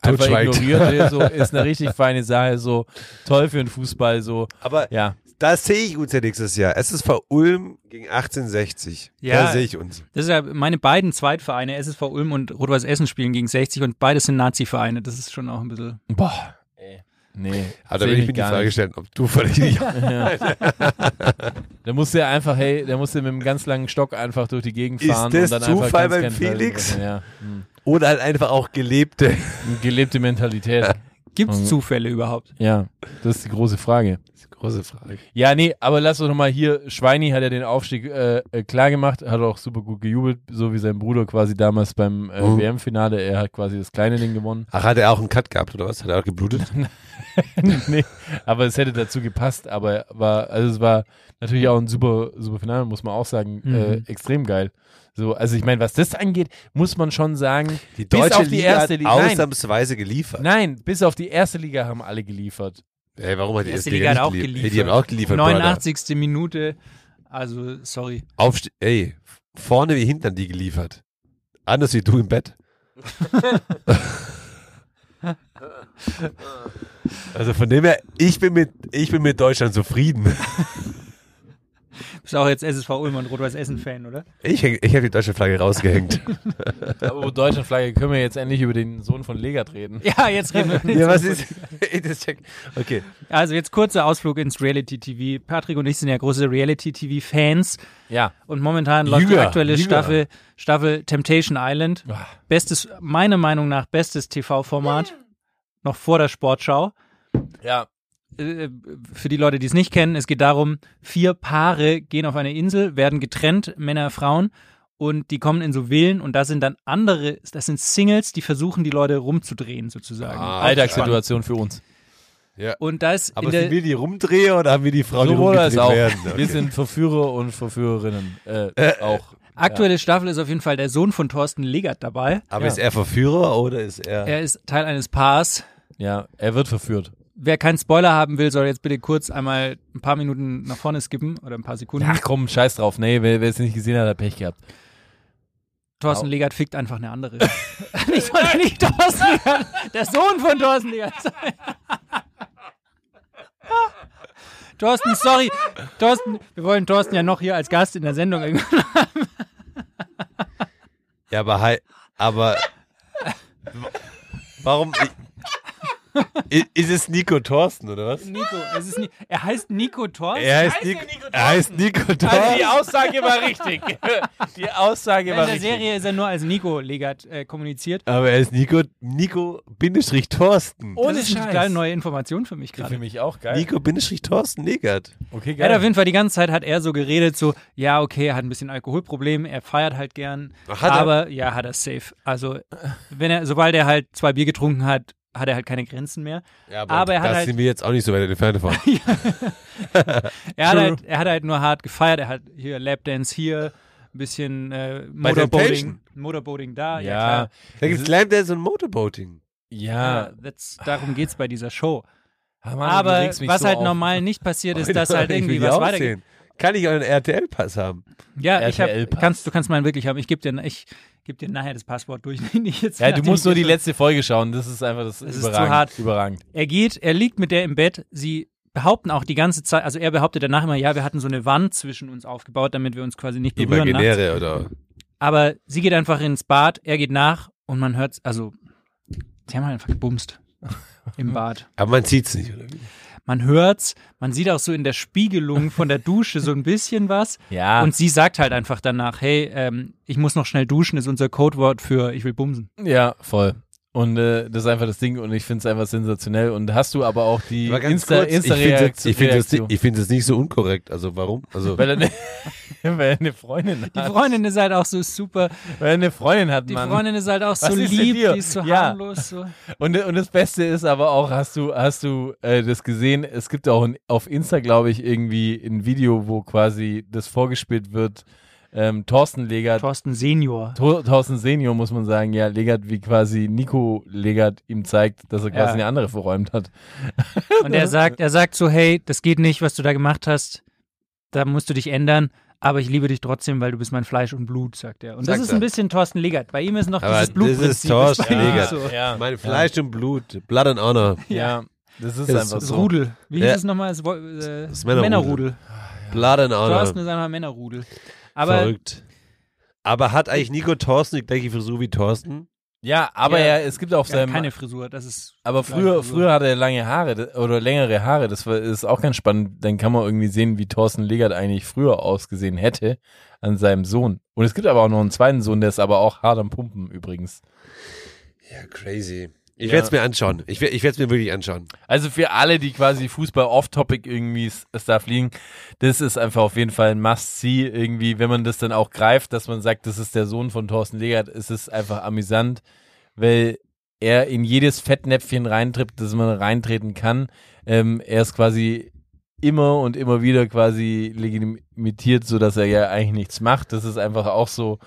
einfach Totschweigt. ignoriert. [laughs] So, ist eine richtig feine Sache. So, toll für den Fußball. So, Aber ja. da sehe ich uns ja nächstes Jahr. SSV Ulm gegen 1860. Ja. Da sehe ich uns. Das ist ja meine beiden Zweitvereine, SSV Ulm und Rot-Weiß Essen spielen gegen 60 und beides sind Nazi-Vereine. Das ist schon auch ein bisschen. Boah. Nee. Aber da will ich mich mir die Frage nicht. stellen, ob du völlig nicht. [laughs] Da musst du ja einfach, hey, da musst du mit einem ganz langen Stock einfach durch die Gegend Ist fahren. das und dann Zufall beim Felix? Ja. Hm. Oder halt einfach auch gelebte. Gelebte Mentalität. [laughs] Gibt es. Zufälle überhaupt? Ja, das ist die große Frage. Große Frage. Ja, nee, aber lass doch nochmal hier, Schweini hat ja den Aufstieg äh, äh, klar gemacht, hat auch super gut gejubelt, so wie sein Bruder quasi damals beim äh, Mhm. WM-Finale, er hat quasi das kleine Ding gewonnen. Ach, hat er auch einen Cut gehabt, oder was? Hat er auch geblutet? [laughs] nee, aber es hätte dazu gepasst, aber war, also es war natürlich auch ein super, super Finale, muss man auch sagen, äh, Mhm. extrem geil. So, also ich meine, was das angeht, muss man schon sagen, Die bis deutsche auf die Liga erste Liga, ausnahmsweise geliefert. nein, bis auf die erste Liga haben alle geliefert. Ey, warum hat die erste Liga, Liga hat auch geliefert? Hey, die haben auch geliefert, Brother. 89. Minute. Also, sorry. Aufste ey, vorne wie hinten haben die geliefert. Anders wie du im Bett. [laughs] also von dem her, ich bin mit, ich bin mit Deutschland zufrieden. [laughs] [laughs] Bist auch jetzt SSV Ulm und Rot-Weiß Essen-Fan, oder? Ich, ich habe die deutsche Flagge rausgehängt. [laughs] Aber wo Deutschlandflagge können wir jetzt endlich über den Sohn von Legat reden. Ja, jetzt reden wir. [laughs] ja, was ist? das check. Okay. Also, jetzt kurzer Ausflug ins Reality-TV. Patrick und ich sind ja große Reality-TV-Fans. Ja. Und momentan läuft die aktuelle jünger. Staffel, Staffel Temptation Island. Ah. Bestes, meiner Meinung nach, bestes TV-Format. Noch vor der Sportschau. Ja. Äh, Für die Leute, die es nicht kennen, es geht darum, vier Paare gehen auf eine Insel, werden getrennt, Männer, Frauen, und die kommen in so Villen und da sind dann andere, das sind Singles, die versuchen, die Leute rumzudrehen, sozusagen. Ah, Alltagssituation für uns. Und da ist Aber in sind wir die Rumdreher oder haben wir die Frauen, die Sowohl als rumgedreht auch. werden? Okay. Wir sind Verführer und Verführerinnen. Äh, auch. aktuelle Staffel ist auf jeden Fall der Sohn von Thorsten Legert dabei. Aber Ja. ist er Verführer oder ist er? Er ist Teil eines Paars. Ja, er wird verführt. Wer keinen Spoiler haben will, soll jetzt bitte kurz einmal ein paar Minuten nach vorne skippen oder ein paar Sekunden. Ach komm, scheiß drauf. Nee, wer es nicht gesehen hat, hat Pech gehabt. Thorsten. Legert fickt einfach eine andere. [laughs] [laughs] nicht, nicht Thorsten Legert, der Sohn von Thorsten Legert. [laughs] Thorsten, sorry. Thorsten, wir wollen Thorsten ja noch hier als Gast in der Sendung. irgendwann- Ja, aber hi, aber warum ist es Nico Thorsten oder was? Nico, es ist nie, er heißt Nico Thorsten. Er heißt Nico, er heißt Nico Thorsten. Also die Aussage war richtig. [laughs] Die Aussage in war der richtig. Serie ist er nur als Nico Legert äh, kommuniziert. aber er ist Nico Nico Bindestrich Thorsten. Ohne das ist eine kleine neue Information für mich Für gerade. mich auch geil. Nico Bindestrich Thorsten Negert. Okay, Er hat auf geil. jeden Fall die ganze Zeit hat er so geredet, so, ja, okay, er hat ein bisschen Alkoholprobleme, er feiert halt gern. Hat er? aber ja, hat er safe. Also, wenn er, sobald er halt zwei Bier getrunken hat, hat er halt keine Grenzen mehr. Ja, Aber er hat da halt- sind wir jetzt auch nicht so weit entfernt von. [laughs] [laughs] Er hat, halt, er hat halt nur hart gefeiert, er hat hier Lapdance hier, ein bisschen äh, Motorboating? Motorboating da, ja, Ja, klar. Da gibt's Slam Dance und Motorboating. Ja, ja. darum geht's bei dieser Show. Ah, Mann, aber was so halt auf. normal nicht passiert ist, [laughs] dass halt irgendwie was auch weitergeht. Kann ich euren RTL-Pass haben? Ja, ich hab, kannst, du kannst meinen wirklich haben. Ich gebe dir, ich geb dir nachher das Passwort durch. [laughs] den ich jetzt Ja, du musst nur die letzte Folge schauen. Das ist einfach das, Es ist zu überragend. hart. Überragend. Er geht, er liegt mit der im Bett. Sie behaupten auch die ganze Zeit, also er behauptet danach immer, ja, wir hatten so eine Wand zwischen uns aufgebaut, damit wir uns quasi nicht berühren. nachts. Imaginäre oder? Aber sie geht einfach ins Bad, er geht nach und man hört, also, sie haben halt einfach gebumst [laughs] im Bad. Aber man sieht's nicht, oder wie? Man hört's, man sieht auch so in der Spiegelung von der Dusche so ein bisschen was. [laughs] Ja. Und sie sagt halt einfach danach, hey, ähm, ich muss noch schnell duschen, ist unser Codewort für ich will bumsen. Ja, voll. Und äh, das ist einfach das Ding und ich finde es einfach sensationell. Und hast du aber auch die Aber Insta, kurz, Insta ich finde es Reaktion. ich find's nicht so unkorrekt. Also warum? Also weil er eine, [laughs] weil er eine Freundin hat. Die Freundin ist halt auch so super, Weil er eine Freundin hat, die Mann. Freundin ist halt auch so Was lieb, die ist so Ja. harmlos. So. Und, und das Beste ist aber auch, hast du, hast du äh, das gesehen? Es gibt auch ein, auf Insta, glaube ich, irgendwie ein Video, wo quasi das vorgespielt wird. Ähm, Thorsten Legert, Thorsten Senior. Thor, Thorsten Senior, muss man sagen, ja, Legert, wie quasi Nico Legert ihm zeigt, dass er quasi Ja. eine andere verräumt hat. [laughs] Und er sagt, er sagt so, hey, das geht nicht, was du da gemacht hast. Da musst du dich ändern. Aber ich liebe dich trotzdem, weil du bist mein Fleisch und Blut, sagt er. Und das Sagt ist er. ein bisschen Thorsten Legert. Bei ihm ist noch Aber dieses das Blutprinzip. ist Thorsten Legert. So. Ja, mein Fleisch und Blut, Blood and Honor, [laughs] ja. das ist Das- einfach Das so. Rudel. Wie hieß Ja. es nochmal? Das, äh, Das Männerrudel. Männerrudel. Blood and Honor. Thorsten ist einfach Männerrudel. Aber Verrückt. Aber hat eigentlich Nico Thorsten die gleiche Frisur wie Thorsten? Ja, aber Ja. er, es gibt auf ja, seinem, keine Frisur. Das ist aber früher, Frisur. früher hatte er lange Haare oder längere Haare. Das war, ist auch ganz spannend. Dann kann man irgendwie sehen, wie Thorsten Legert eigentlich früher ausgesehen hätte an seinem Sohn. Und es gibt aber auch noch einen zweiten Sohn, der ist aber auch hart am Pumpen übrigens. Ja, crazy. Ich Ja. werde es mir anschauen. Ich, ich werde es mir wirklich anschauen. Also für alle, die quasi Fußball off-topic irgendwie da fliegen, das ist einfach auf jeden Fall ein Must-See irgendwie, wenn man das dann auch greift, dass man sagt, das ist der Sohn von Thorsten Legert, ist es einfach amüsant, weil er in jedes Fettnäpfchen reintritt, das man reintreten kann. Ähm, er ist quasi immer und immer wieder quasi legitimiert, so dass er ja eigentlich nichts macht. Das ist einfach auch so,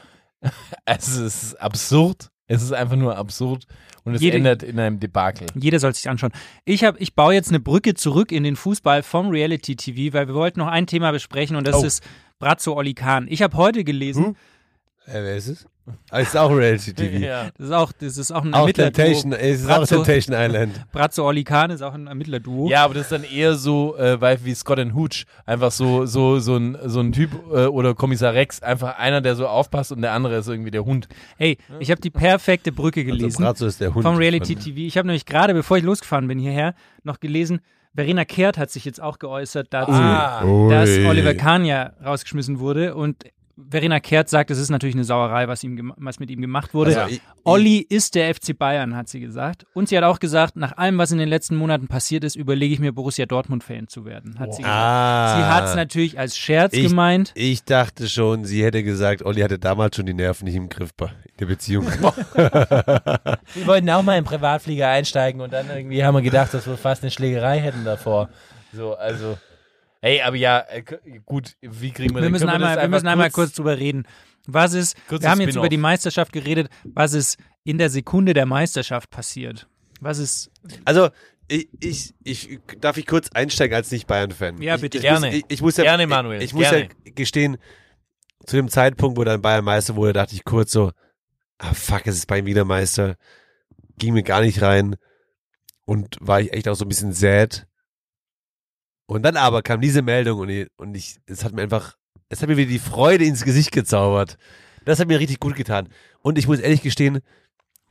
[laughs] also es ist absurd. Es ist einfach nur absurd und es Jede- endet in einem Debakel. Jeder soll sich anschauen. Ich, hab, ich baue jetzt eine Brücke zurück in den Fußball vom Reality TV, weil wir wollten noch ein Thema besprechen und das Oh. ist Brazzo Oli Kahn. Ich habe heute gelesen, Hm? Äh, wer ist es? Ah, ist auch Reality TV. [laughs] Ja. das ist auch, das ist auch ein Auch. Temptation, es ist auch Brazzo, Temptation Island. [laughs] Brazzo Oli Kahn ist auch ein Ermittlerduo. Ja, aber das ist dann eher so äh, weil- wie Scott and Hooch. Einfach so, so, so, ein, so ein Typ äh, oder Kommissar Rex. Einfach einer, der so aufpasst und der andere ist irgendwie der Hund. Hey, ich habe die perfekte Brücke Also gelesen Brazzo ist der Hund. vom Reality TV. Ich habe nämlich gerade, bevor ich losgefahren bin hierher, noch gelesen, Verena Kehrt hat sich jetzt auch geäußert dazu, Ah. dass. Oliver Kahn ja rausgeschmissen wurde und Verena Kehrt sagt, es ist natürlich eine Sauerei, was, ihm, was mit ihm gemacht wurde. Also, ich- Olli ist der FC Bayern, hat sie gesagt. Und sie hat auch gesagt, nach allem, was in den letzten Monaten passiert ist, überlege ich mir, Borussia Dortmund-Fan zu werden, hat sie gesagt. Ah. Sie hat es natürlich als Scherz Ich- gemeint. Ich dachte schon, sie hätte gesagt, Olli hatte damals schon die Nerven nicht im Griff bei in der Beziehung. [laughs] Wir wollten auch mal im Privatflieger einsteigen und dann irgendwie haben wir gedacht, dass wir fast eine Schlägerei hätten davor. So, also. Ey, aber ja, äh, gut, wie kriegen wir Wir denn- müssen, einmal, wir einfach müssen einmal kurz drüber reden. Was ist, Kurzes wir haben jetzt über die Meisterschaft geredet, was ist in der Sekunde der Meisterschaft passiert? Was ist, Also, ich, ich, ich darf ich kurz einsteigen als Nicht-Bayern-Fan. Ja, Ich- bitte. ich, Gerne. Muss, ich, ich muss ja, Gerne, ich, Manuel, Ich, muss ja gerne. gestehen, zu dem Zeitpunkt, wo dann Bayern Meister wurde, dachte ich kurz so, ah fuck, es ist Bayern wieder Meister. Ging mir gar nicht rein. Und war ich echt auch so ein bisschen sad. Und dann aber kam diese Meldung und ich, und ich, es hat mir einfach, es hat mir wieder die Freude ins Gesicht gezaubert. Das hat mir richtig gut getan. Und ich muss ehrlich gestehen,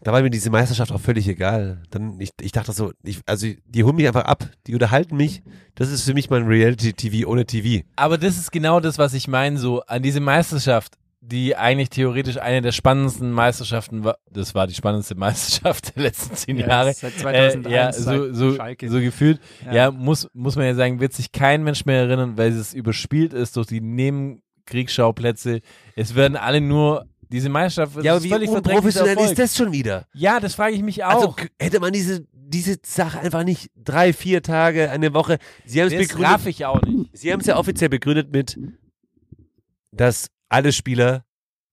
da war mir diese Meisterschaft auch völlig egal. Dann, ich, ich dachte so, ich, also die holen mich einfach ab, die unterhalten mich. Das ist für mich mein Reality-TV ohne TV. Aber das ist genau das, was ich meine, so an diese Meisterschaft, die eigentlich theoretisch eine der spannendsten Meisterschaften war. Das war die spannendste [laughs] Meisterschaft der letzten zehn Jahre. seit 2001, äh, ja, so, so, Schalke. so gefühlt. Ja. Ja, muss, muss man ja sagen, wird sich kein Mensch mehr erinnern, weil es überspielt ist durch die Nebenkriegsschauplätze. Es werden alle nur diese Meisterschaft das ist völlig verdrängter Erfolg. das schon wieder? Ja, das frage ich mich auch. Also hätte man diese, diese Sache einfach nicht drei, vier Tage, eine Woche. Sie haben es das begründet. raff ich auch nicht. Sie haben es ja offiziell begründet mit, dass alle Spieler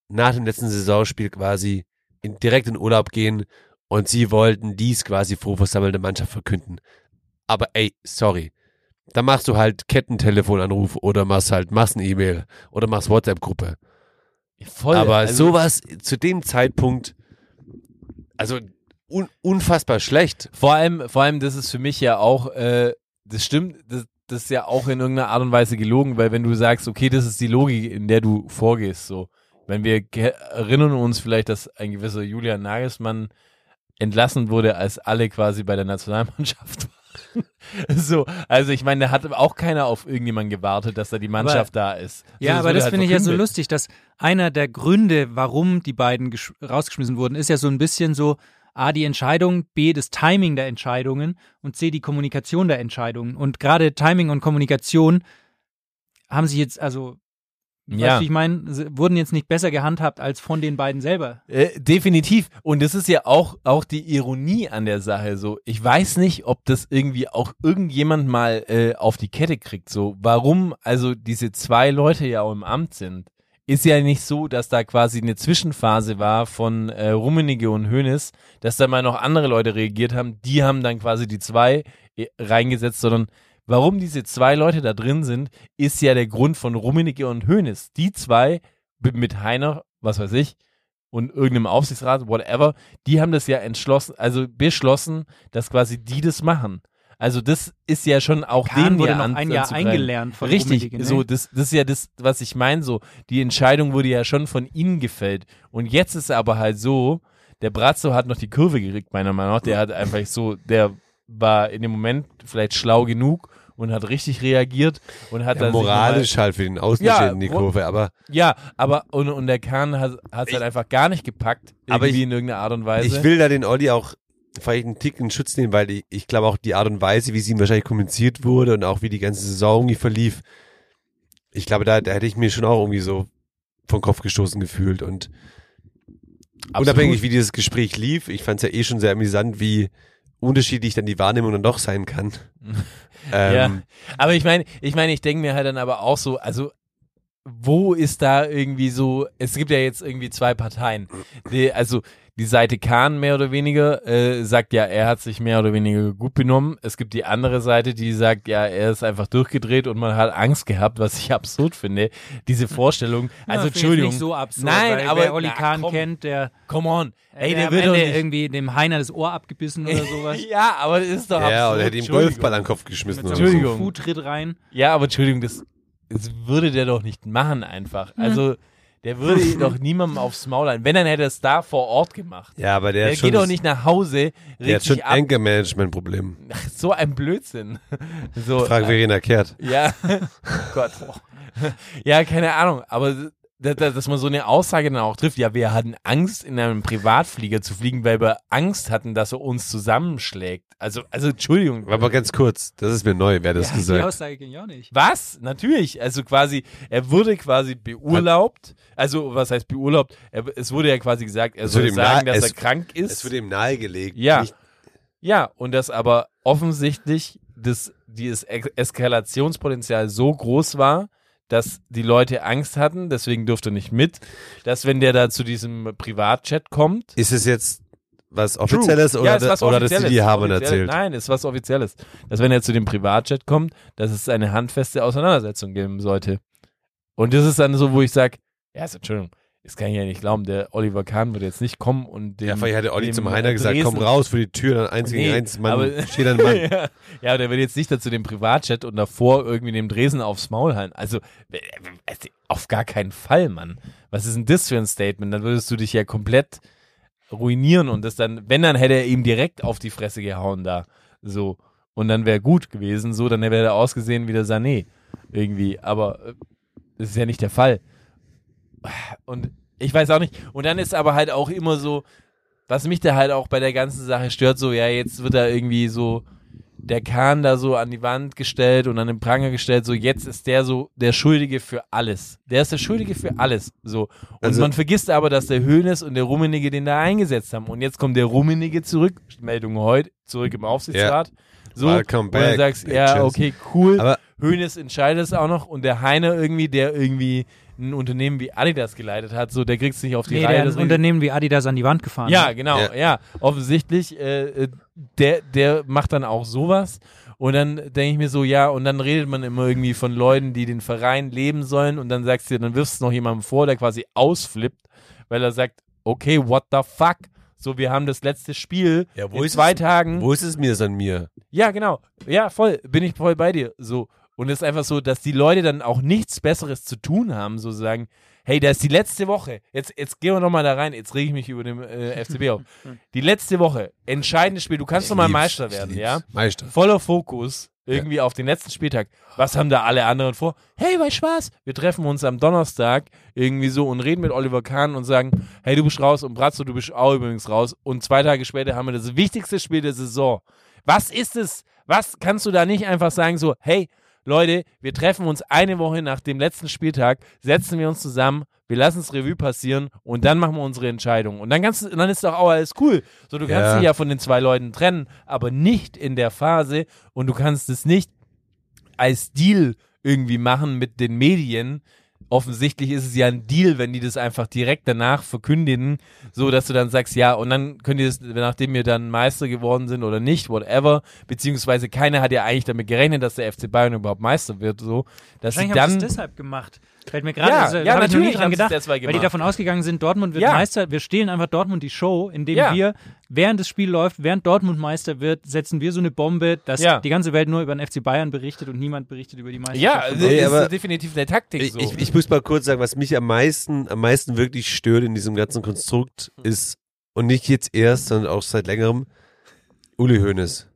nach dem letzten Saisonspiel quasi in, direkt in Urlaub gehen und sie wollten dies quasi vor versammelte Mannschaft verkünden. Aber ey, sorry. Da machst du halt Kettentelefonanruf oder machst halt Massen-E-Mail oder machst WhatsApp-Gruppe. Voll. Aber also, sowas zu dem Zeitpunkt, also un unfassbar schlecht. Vor allem, vor allem, das ist für mich ja auch, äh, das stimmt, das, das ist ja auch in irgendeiner Art und Weise gelogen, weil wenn du sagst, okay, das ist die Logik, in der du vorgehst, so. Wenn wir erinnern uns vielleicht, dass ein gewisser Julian Nagelsmann entlassen wurde, als alle quasi bei der Nationalmannschaft [laughs] so, also ich meine, da hat auch keiner auf irgendjemanden gewartet, dass da die Mannschaft da ist. Ja, So, aber das halt finde ich ja so lustig, dass einer der Gründe, warum die beiden gesch- rausgeschmissen wurden, ist ja so ein bisschen so A, die Entscheidung, B, das Timing der Entscheidungen und C, die Kommunikation der Entscheidungen. Und gerade Timing und Kommunikation haben sie jetzt, also, weißt Ja. du, wie ich meine, wurden jetzt nicht besser gehandhabt als von den beiden selber. Äh, definitiv. Und das ist ja auch, auch die Ironie an der Sache. So, ich weiß nicht, ob das irgendwie auch irgendjemand mal äh, auf die Kette kriegt. So, warum also diese zwei Leute ja auch im Amt sind. Ist ja nicht so, dass da quasi eine Zwischenphase war von äh, Rummenigge und Hoeneß, dass da mal noch andere Leute reagiert haben. Die haben dann quasi die zwei äh, reingesetzt, sondern warum diese zwei Leute da drin sind, ist ja der Grund von Rummenigge und Hoeneß. Die zwei mit Heiner, was weiß ich, und irgendeinem Aufsichtsrat, whatever, die haben das ja entschlossen, also beschlossen, dass quasi die das machen. Also das ist ja schon auch Kahn denen wurde ja noch an, ein Jahr eingelernt von Richtig, Rummenigge, ne? so das, das ist ja das, was ich meine. So die Entscheidung wurde ja schon von ihnen gefällt und jetzt ist aber halt so, der Brazzo hat noch die Kurve gekriegt meiner Meinung nach. Der hat einfach so, der war in dem Moment vielleicht schlau genug und hat richtig reagiert und hat Ja, dann sich moralisch halt für den Außenstehenden Ja, in die Kurve, aber ja, aber und, und der Kahn hat es halt einfach gar nicht gepackt, irgendwie Aber ich- in irgendeiner Art und Weise. ich will da den Olli auch vielleicht einen Tick in Schutz nehmen, weil ich, ich glaube auch die Art und Weise, wie es ihm wahrscheinlich kommuniziert wurde und auch wie die ganze Saison irgendwie verlief, ich glaube, da, da hätte ich mir schon auch irgendwie so vom Kopf gestoßen gefühlt und unabhängig wie dieses Gespräch lief, ich fand es ja eh schon sehr amüsant, wie unterschiedlich dann die Wahrnehmung dann doch sein kann. [laughs] ähm, Ja, aber ich meine, ich meine, ich denke mir halt dann aber auch so, also wo ist da irgendwie so, es gibt ja jetzt irgendwie zwei Parteien. Die, also die Seite Kahn mehr oder weniger äh, sagt ja, er hat sich mehr oder weniger gut benommen. Es gibt die andere Seite, die sagt, ja, er ist einfach durchgedreht und man hat Angst gehabt, was ich [laughs] absurd finde. Diese Vorstellung, also Ja, Entschuldigung. nicht so absurd, Nein, weil aber wer Oli na, Kahn komm, kennt, der, Come on. Ey, der, der, wird doch irgendwie dem Heiner das Ohr abgebissen oder [laughs] sowas. Ja, aber das ist doch ja, absurd. oder hätte ihm. Golfball an den Kopf geschmissen Mit oder so Entschuldigung. Fu-Tritt rein. Ja, aber Entschuldigung, das, das würde der doch nicht machen einfach. Also, der würde doch niemandem aufs Maul ein. Wenn, dann hätte er es da vor Ort gemacht. Ja, aber der, Der hat schon, geht doch nicht nach Hause, der hat schon ab. Anger-Management-Problem. Ach, so ein Blödsinn. [laughs] So, Frag Verena Kehrt. ja, [laughs] Gott. Ja, keine Ahnung, aber dass, dass man so eine Aussage dann auch trifft, ja, wir hatten Angst, in einem Privatflieger zu fliegen, weil wir Angst hatten, dass er uns zusammenschlägt. Also, also Entschuldigung. Aber ganz kurz, das ist mir neu, wer das Ja, die gesagt. Aussage ging ja auch nicht. Was? Natürlich. Also quasi, er wurde quasi beurlaubt. Also, was heißt beurlaubt? Er, es wurde ja quasi gesagt, er soll sagen, dass es- er krank ist. Es wird ihm nahegelegt. Ja. Nicht, ja, und dass aber offensichtlich das, dieses Eskalationspotenzial so groß war, dass die Leute Angst hatten, deswegen durfte er nicht mit, dass wenn der da zu diesem Privatchat kommt, ist es jetzt was Offizielles True. oder, Ja, was oder dass die Offizielles. die haben Offizielles. erzählt? Nein, ist was Offizielles. Dass wenn er zu dem Privatchat kommt, dass es eine handfeste Auseinandersetzung geben sollte. Und das ist dann so, wo ich sage, ja, also, Entschuldigung, das kann ich ja nicht glauben, der Oliver Kahn wird jetzt nicht kommen und dem, Ja, vielleicht hat der Olli zum Heiner gesagt, komm Dresden- raus für die Tür, dann eins gegen Nee, eins, Mann, aber- steht ein Mann. [laughs] ja, ja, der wird jetzt nicht dazu dem Privatchat und davor irgendwie dem Dresen aufs Maul halten. Also, äh, äh, auf gar keinen Fall, Mann. Was ist denn das für ein Statement? Dann würdest du dich ja komplett ruinieren und das dann, wenn, dann hätte er ihm direkt auf die Fresse gehauen da. So. Und dann wäre gut gewesen, so, dann wäre er ausgesehen wie der Sané. Irgendwie. Aber äh, das ist ja nicht der Fall. Und ich weiß auch nicht. Und dann ist aber halt auch immer so, was mich da halt auch bei der ganzen Sache stört, so, ja, jetzt wird da irgendwie so der Kahn da so an die Wand gestellt und an den Pranger gestellt, so jetzt ist der so der Schuldige für alles. Der ist der Schuldige für alles, so. Und Also- man vergisst aber, dass der Höhnes und der Rummenigge den da eingesetzt haben. Und jetzt kommt der Rummenigge zurück, Meldung heute, zurück im Aufsichtsrat. So, Welcome und dann back, sagst, ja, bitches. okay, cool. Aber Hönes entscheidet es auch noch und der Heiner irgendwie, der irgendwie ein Unternehmen wie Adidas geleitet hat, so der kriegt es nicht auf die Nee, Reihe. der ein Unternehmen wie Adidas an die Wand gefahren. ja, hat. genau, ja. Ja. Offensichtlich, äh, äh, der, der macht dann auch sowas. Und dann denke ich mir so, ja, und dann redet man immer irgendwie von Leuten, die den Verein leben sollen. Und dann sagst du, dann wirfst du noch jemandem vor, der quasi ausflippt, weil er sagt, okay, what the fuck? So, wir haben das letzte Spiel Ja, wo in ist zwei es- Tagen. wo ist es mir, es an mir? Ja, genau. Ja, voll. Bin ich voll bei dir. So. Und es ist einfach so, dass die Leute dann auch nichts Besseres zu tun haben, so sagen, hey, da ist die letzte Woche, jetzt, jetzt gehen wir nochmal da rein, jetzt rege ich mich über den äh, FCB auf. [laughs] Die letzte Woche, entscheidendes Spiel, du kannst nochmal Meister werden, ja? Meister. Voller Fokus, irgendwie auf den letzten Spieltag. Was haben da alle anderen vor? Hey, bei Spaß, wir treffen uns am Donnerstag irgendwie so und reden mit Oliver Kahn und sagen, hey, du bist raus und Bratzo, du bist auch übrigens raus. Und zwei Tage später haben wir das wichtigste Spiel der Saison. Was ist es? Was kannst du da nicht einfach sagen, so, hey, Leute, wir treffen uns eine Woche nach dem letzten Spieltag, setzen wir uns zusammen, wir lassen es Revue passieren und dann machen wir unsere Entscheidung. Und dann, kannst, du- dann ist doch auch alles cool. So, du kannst Ja. dich ja von den zwei Leuten trennen, aber nicht in der Phase und du kannst es nicht als Deal irgendwie machen mit den Medien. Offensichtlich ist es ja ein Deal, wenn die das einfach direkt danach verkündigen, so dass du dann sagst, ja, und dann könnt ihr das, nachdem wir dann Meister geworden sind oder nicht, whatever, beziehungsweise keiner hat ja eigentlich damit gerechnet, dass der FC Bayern überhaupt Meister wird, so, dass sie haben dann, es deshalb gemacht. Fällt mir gerade, Ja, also, ja, ich natürlich dran gedacht, weil die davon ausgegangen sind, Dortmund wird Ja. Meister, wir stehlen einfach Dortmund die Show, indem Ja. wir, während das Spiel läuft, während Dortmund Meister wird, setzen wir so eine Bombe, dass Ja. die ganze Welt nur über den FC Bayern berichtet und niemand berichtet über die Meisterschaft. ja, das Nee, ist aber- definitiv eine Taktik Ich, so. ich, ich muss mal kurz sagen, was mich am meisten, am meisten wirklich stört in diesem ganzen Konstrukt ist, und nicht jetzt erst, sondern auch seit längerem, Uli Hoeneß.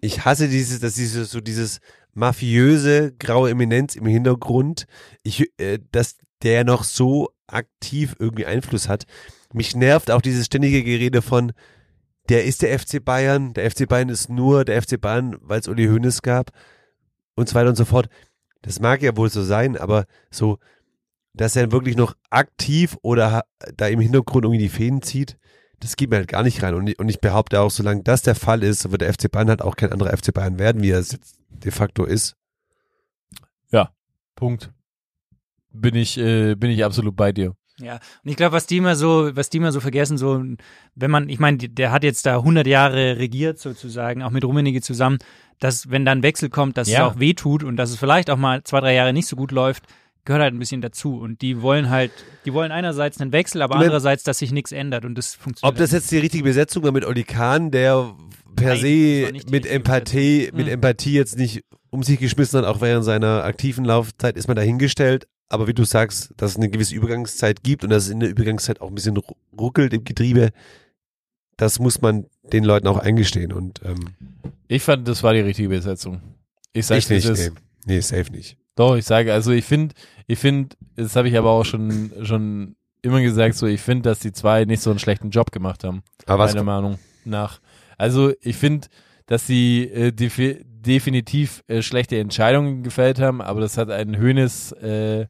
Ich hasse dieses, dass dieses, so dieses mafiöse, graue Eminenz im Hintergrund, ich, äh, dass der noch so aktiv irgendwie Einfluss hat. Mich nervt auch dieses ständige Gerede von, der ist der FC Bayern, der FC Bayern ist nur der FC Bayern, weil es Uli Hoeneß gab und so weiter und so fort. Das mag ja wohl so sein, aber so, dass er wirklich noch aktiv oder da im Hintergrund irgendwie die Fäden zieht, das geht mir halt gar nicht rein. Und ich, und ich behaupte auch, solange das der Fall ist, wird der FC Bayern halt auch kein anderer FC Bayern werden, wie er es jetzt de facto ist. Punkt. Bin ich, äh, bin ich absolut bei dir. Ja, und ich glaube, was die immer so, was die immer so vergessen, so, wenn man, ich meine, der hat jetzt da 100 Jahre regiert sozusagen, auch mit Rummenigge zusammen, dass, wenn dann Wechsel kommt, dass Ja. es auch weh tut und dass es vielleicht auch mal zwei, drei Jahre nicht so gut läuft, gehört halt ein bisschen dazu. Und die wollen halt, die wollen einerseits einen Wechsel, aber andererseits, dass sich nichts ändert und das funktioniert. Ob das jetzt die richtige Besetzung war mit Oli Kahn, der per Nein, se mit Empathie, mit Mhm. Empathie jetzt nicht um sich geschmissen hat, auch während seiner aktiven Laufzeit, ist man dahingestellt. Aber wie du sagst, dass es eine gewisse Übergangszeit gibt und dass es in der Übergangszeit auch ein bisschen ru- ruckelt im Getriebe, das muss man den Leuten auch eingestehen. Und ähm, Ich fand, das war die richtige Besetzung. Ich sag's ich nicht. nee, safe nicht. Doch, ich sage, also ich finde, ich finde, das habe ich aber auch schon, schon immer gesagt, so ich finde, dass die zwei nicht so einen schlechten Job gemacht haben, Aber was, meiner Meinung nach. Also ich finde, dass sie äh, defi definitiv äh, schlechte Entscheidungen gefällt haben, aber das hat ein Hönes äh,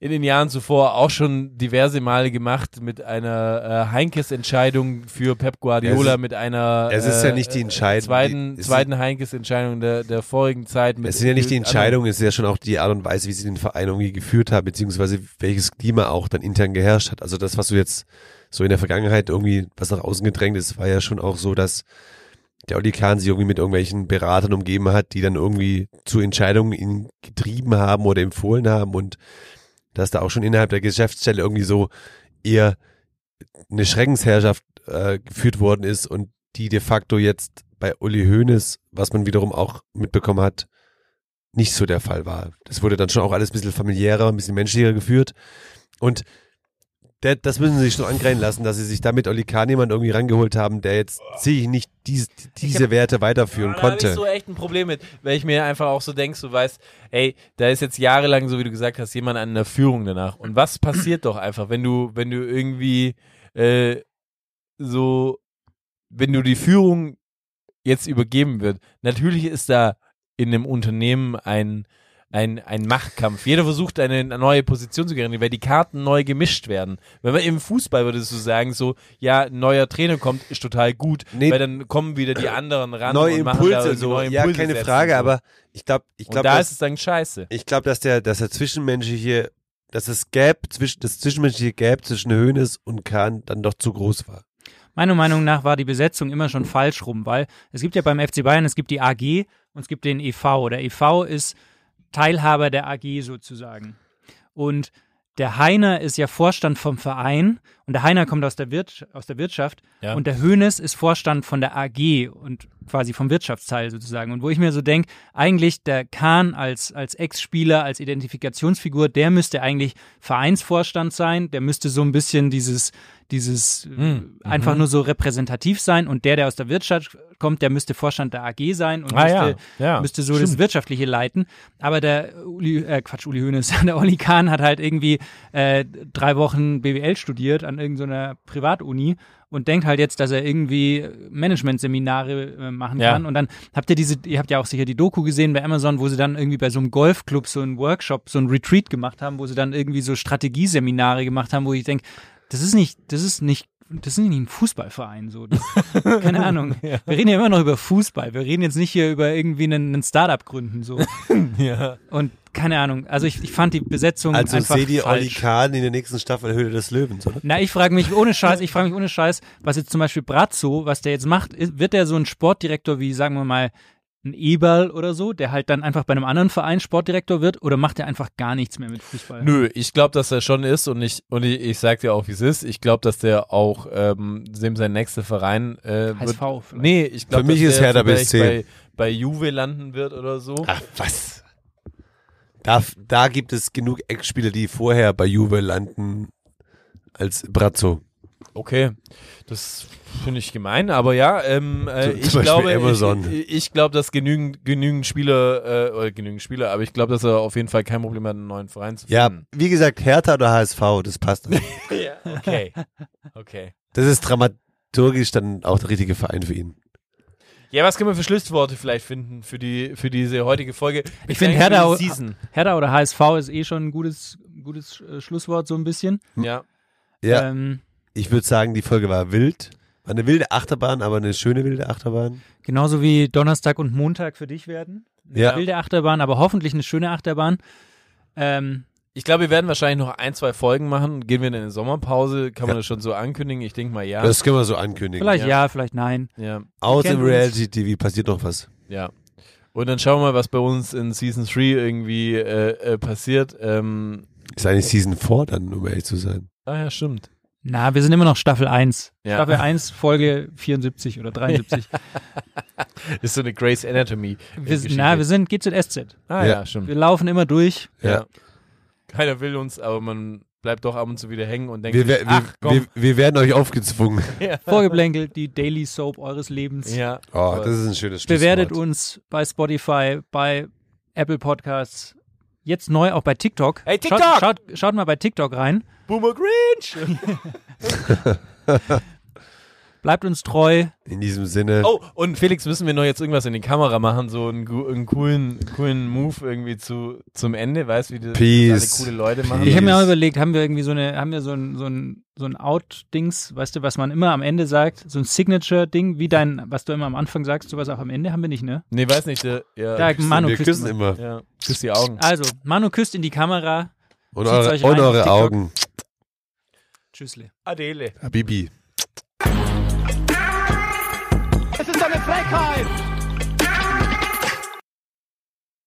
in den Jahren zuvor auch schon diverse Male gemacht mit einer äh, Heinkes-Entscheidung für Pep Guardiola, ist- mit einer es ist ja äh, nicht die Entscheidung, zweiten, die- zweiten Heinkes-Entscheidung der, der vorigen Zeit. Mit es sind ja nicht die Entscheidungen, es ist ja schon auch die Art und Weise, wie sie den Verein irgendwie geführt haben, beziehungsweise welches Klima auch dann intern geherrscht hat. Also das, was du jetzt so in der Vergangenheit irgendwie, was nach außen gedrängt ist, war ja schon auch so, dass der Oli Kahn sich irgendwie mit irgendwelchen Beratern umgeben hat, die dann irgendwie zu Entscheidungen ihn getrieben haben oder empfohlen haben und dass da auch schon innerhalb der Geschäftsstelle irgendwie so eher eine Schreckensherrschaft äh, geführt worden ist und die de facto jetzt bei Uli Hoeneß, was man wiederum auch mitbekommen hat, nicht so der Fall war. Das wurde dann schon auch alles ein bisschen familiärer, ein bisschen menschlicher geführt. Und der, das müssen sie sich schon angreifen lassen, dass sie sich damit Oli Kahn jemand irgendwie rangeholt haben, der jetzt sehe ich nicht dies, diese hab- Werte weiterführen Ja, Da habe konnte. ich so echt ein Problem mit, weil ich mir einfach auch so denke, du weißt, ey, da ist jetzt jahrelang, so wie du gesagt hast, jemand an der Führung danach. Und was passiert doch einfach, wenn du, wenn du irgendwie äh, so, wenn du die Führung jetzt übergeben wird. Natürlich ist da in einem Unternehmen ein ein, ein Machtkampf. Jeder versucht eine neue Position zu gewinnen, weil die Karten neu gemischt werden. Wenn man im Fußball würdest du sagen, so, ja, ein neuer Trainer kommt, ist total gut, Nee. weil dann kommen wieder die anderen ran neue und machen da Impulse, irgendwie so, neue ja, Impulse keine setzen Frage, so. aber ich glaube, ich glaube, da dass, ist es dann scheiße. ich glaube, dass der, dass der zwischenmenschliche, dass das Gap zwischen, das zwischenmenschliche Gap zwischen Hoeneß und Kahn dann doch zu groß war. Meiner Meinung nach war die Besetzung immer schon falsch rum, weil es gibt ja beim FC Bayern, es gibt die AG und es gibt den EV. Der EV ist Teilhaber der AG sozusagen. Und der Heiner ist ja Vorstand vom Verein und der Heiner kommt aus der, Wirt, aus der Wirtschaft Ja. und der Hönes ist Vorstand von der AG und quasi vom Wirtschaftsteil sozusagen. Und wo ich mir so denke, eigentlich der Kahn als, als Ex-Spieler, als Identifikationsfigur, der müsste eigentlich Vereinsvorstand sein, der müsste so ein bisschen dieses, dieses Hm. einfach Mhm. nur so repräsentativ sein und der, der aus der Wirtschaft kommt, der müsste Vorstand der AG sein und Ah, müsste, ja. Ja, müsste so das stimmt. Wirtschaftliche leiten. Aber der Uli, äh, Quatsch, Uli Hoeneß, [laughs] der Olli Kahn hat halt irgendwie äh, drei Wochen BWL studiert an irgendeiner Privatuni und denkt halt jetzt, dass er irgendwie Managementseminare äh, machen Ja. kann. Und dann habt ihr diese, ihr habt ja auch sicher die Doku gesehen bei Amazon, wo sie dann irgendwie bei so einem Golfclub so einen Workshop, so einen Retreat gemacht haben, wo sie dann irgendwie so Strategieseminare gemacht haben, wo ich denke, das ist nicht, das ist nicht das ist nicht ein Fußballverein so. Das, [laughs] keine Ahnung. Wir reden ja immer noch über Fußball. Wir reden jetzt nicht hier über irgendwie einen, einen Startup gründen so. [laughs] Ja. Und keine Ahnung. Also ich, ich fand die Besetzung Also einfach seht ihr Olli. Kahn in der nächsten Staffel Höhle des Löwens, oder? Na, ich frage mich ohne Scheiß, ich frage mich ohne Scheiß, was jetzt zum Beispiel Brazzo, was der jetzt macht, wird der so ein Sportdirektor wie, sagen wir mal, ein Eberl oder so, der halt dann einfach bei einem anderen Verein Sportdirektor wird, oder macht er einfach gar nichts mehr mit Fußball? Nö, ich glaube, dass er schon ist und ich und ich, ich sag dir auch, wie es ist. Ich glaube, dass der auch ähm, dem sein nächster Verein äh, HSV wird. vielleicht. Nee, ich glaube, Für mich dass ist der Hertha BSC. bei, bei Juve landen wird oder so. Ach, was? Da, da gibt es genug Ex-Spieler, die vorher bei Juve landen als Brazzo. Okay, das finde ich gemein, aber ja, ähm, äh, ich Beispiel glaube, Amazon. ich, ich glaube, dass genügend, genügend Spieler, äh, oder genügend Spieler, aber ich glaube, dass er auf jeden Fall kein Problem hat, einen neuen Verein zu Ja, finden. wie gesagt, Hertha oder HSV, das passt. [laughs] Ja, okay, [laughs] okay. Das ist dramaturgisch dann auch der richtige Verein für ihn. Ja, was können wir für Schlussworte vielleicht finden für die für diese heutige Folge? Ich finde Eigentlich für Hertha. Hertha oder HSV ist eh schon ein gutes, gutes äh, Schlusswort, so ein bisschen. Ja. Ja, Ähm, ich würde sagen, die Folge war wild. War eine wilde Achterbahn, aber eine schöne wilde Achterbahn. genauso wie Donnerstag und Montag für dich werden. Eine Ja. wilde Achterbahn, aber hoffentlich eine schöne Achterbahn. Ähm, Ich glaube, wir werden wahrscheinlich noch ein, zwei Folgen machen. Gehen wir in eine Sommerpause? Kann man das schon so ankündigen? Ich denke mal ja. Das können wir so ankündigen. vielleicht Ja. ja. vielleicht nein. ja, Aus dem uns. Reality-TV passiert noch was. ja. Und dann schauen wir mal, was bei uns in Season 3 irgendwie äh, äh, passiert. Ähm, Ist eigentlich Season 4 dann, um ehrlich zu sein. ah ja, stimmt. Na, wir sind immer noch Staffel 1. Ja. Staffel 1, Folge 74 oder 73. [laughs] Ist so eine Grace Anatomy. äh, wir, Geschichte. na, wir sind GZSZ. ah Ja. ja, stimmt. Wir laufen immer durch. Ja. Keiner will uns, aber man bleibt doch ab und zu wieder hängen und denkt, Wir, sich, wer- ach wir, komm. wir, wir werden euch aufgezwungen. [laughs] Vorgeblänkelt, die Daily Soap eures Lebens. ja. Oh, das ist ein schönes Bewertet Schlusswort. uns bei Spotify, bei Apple Podcasts. Jetzt neu auch bei TikTok. Hey, TikTok! Schaut, schaut, schaut mal bei TikTok rein. Boomer Grinch! [laughs] [laughs] Bleibt uns treu. In diesem Sinne. Oh, und Felix, müssen wir noch jetzt irgendwas in die Kamera machen, so einen, einen coolen, coolen Move irgendwie zu, zum Ende, weißt du, wie das, Peace. das alle coole Leute machen? Ich habe mir auch überlegt, haben wir irgendwie so eine, haben wir so ein, so ein, so ein Out-Dings, weißt du, was man immer am Ende sagt, so ein Signature-Ding, wie dein, was du immer am Anfang sagst, sowas auch am Ende haben wir nicht, ne? Nee, weiß nicht, der, ja, Da, Manu wir küsst küssen immer. immer. ja, küsst die Augen. Also, Manu küsst in die Kamera. Und eure, euch rein und eure. Augen. Tschüssle. Adele. Habibi. Es ist eine Frechheit!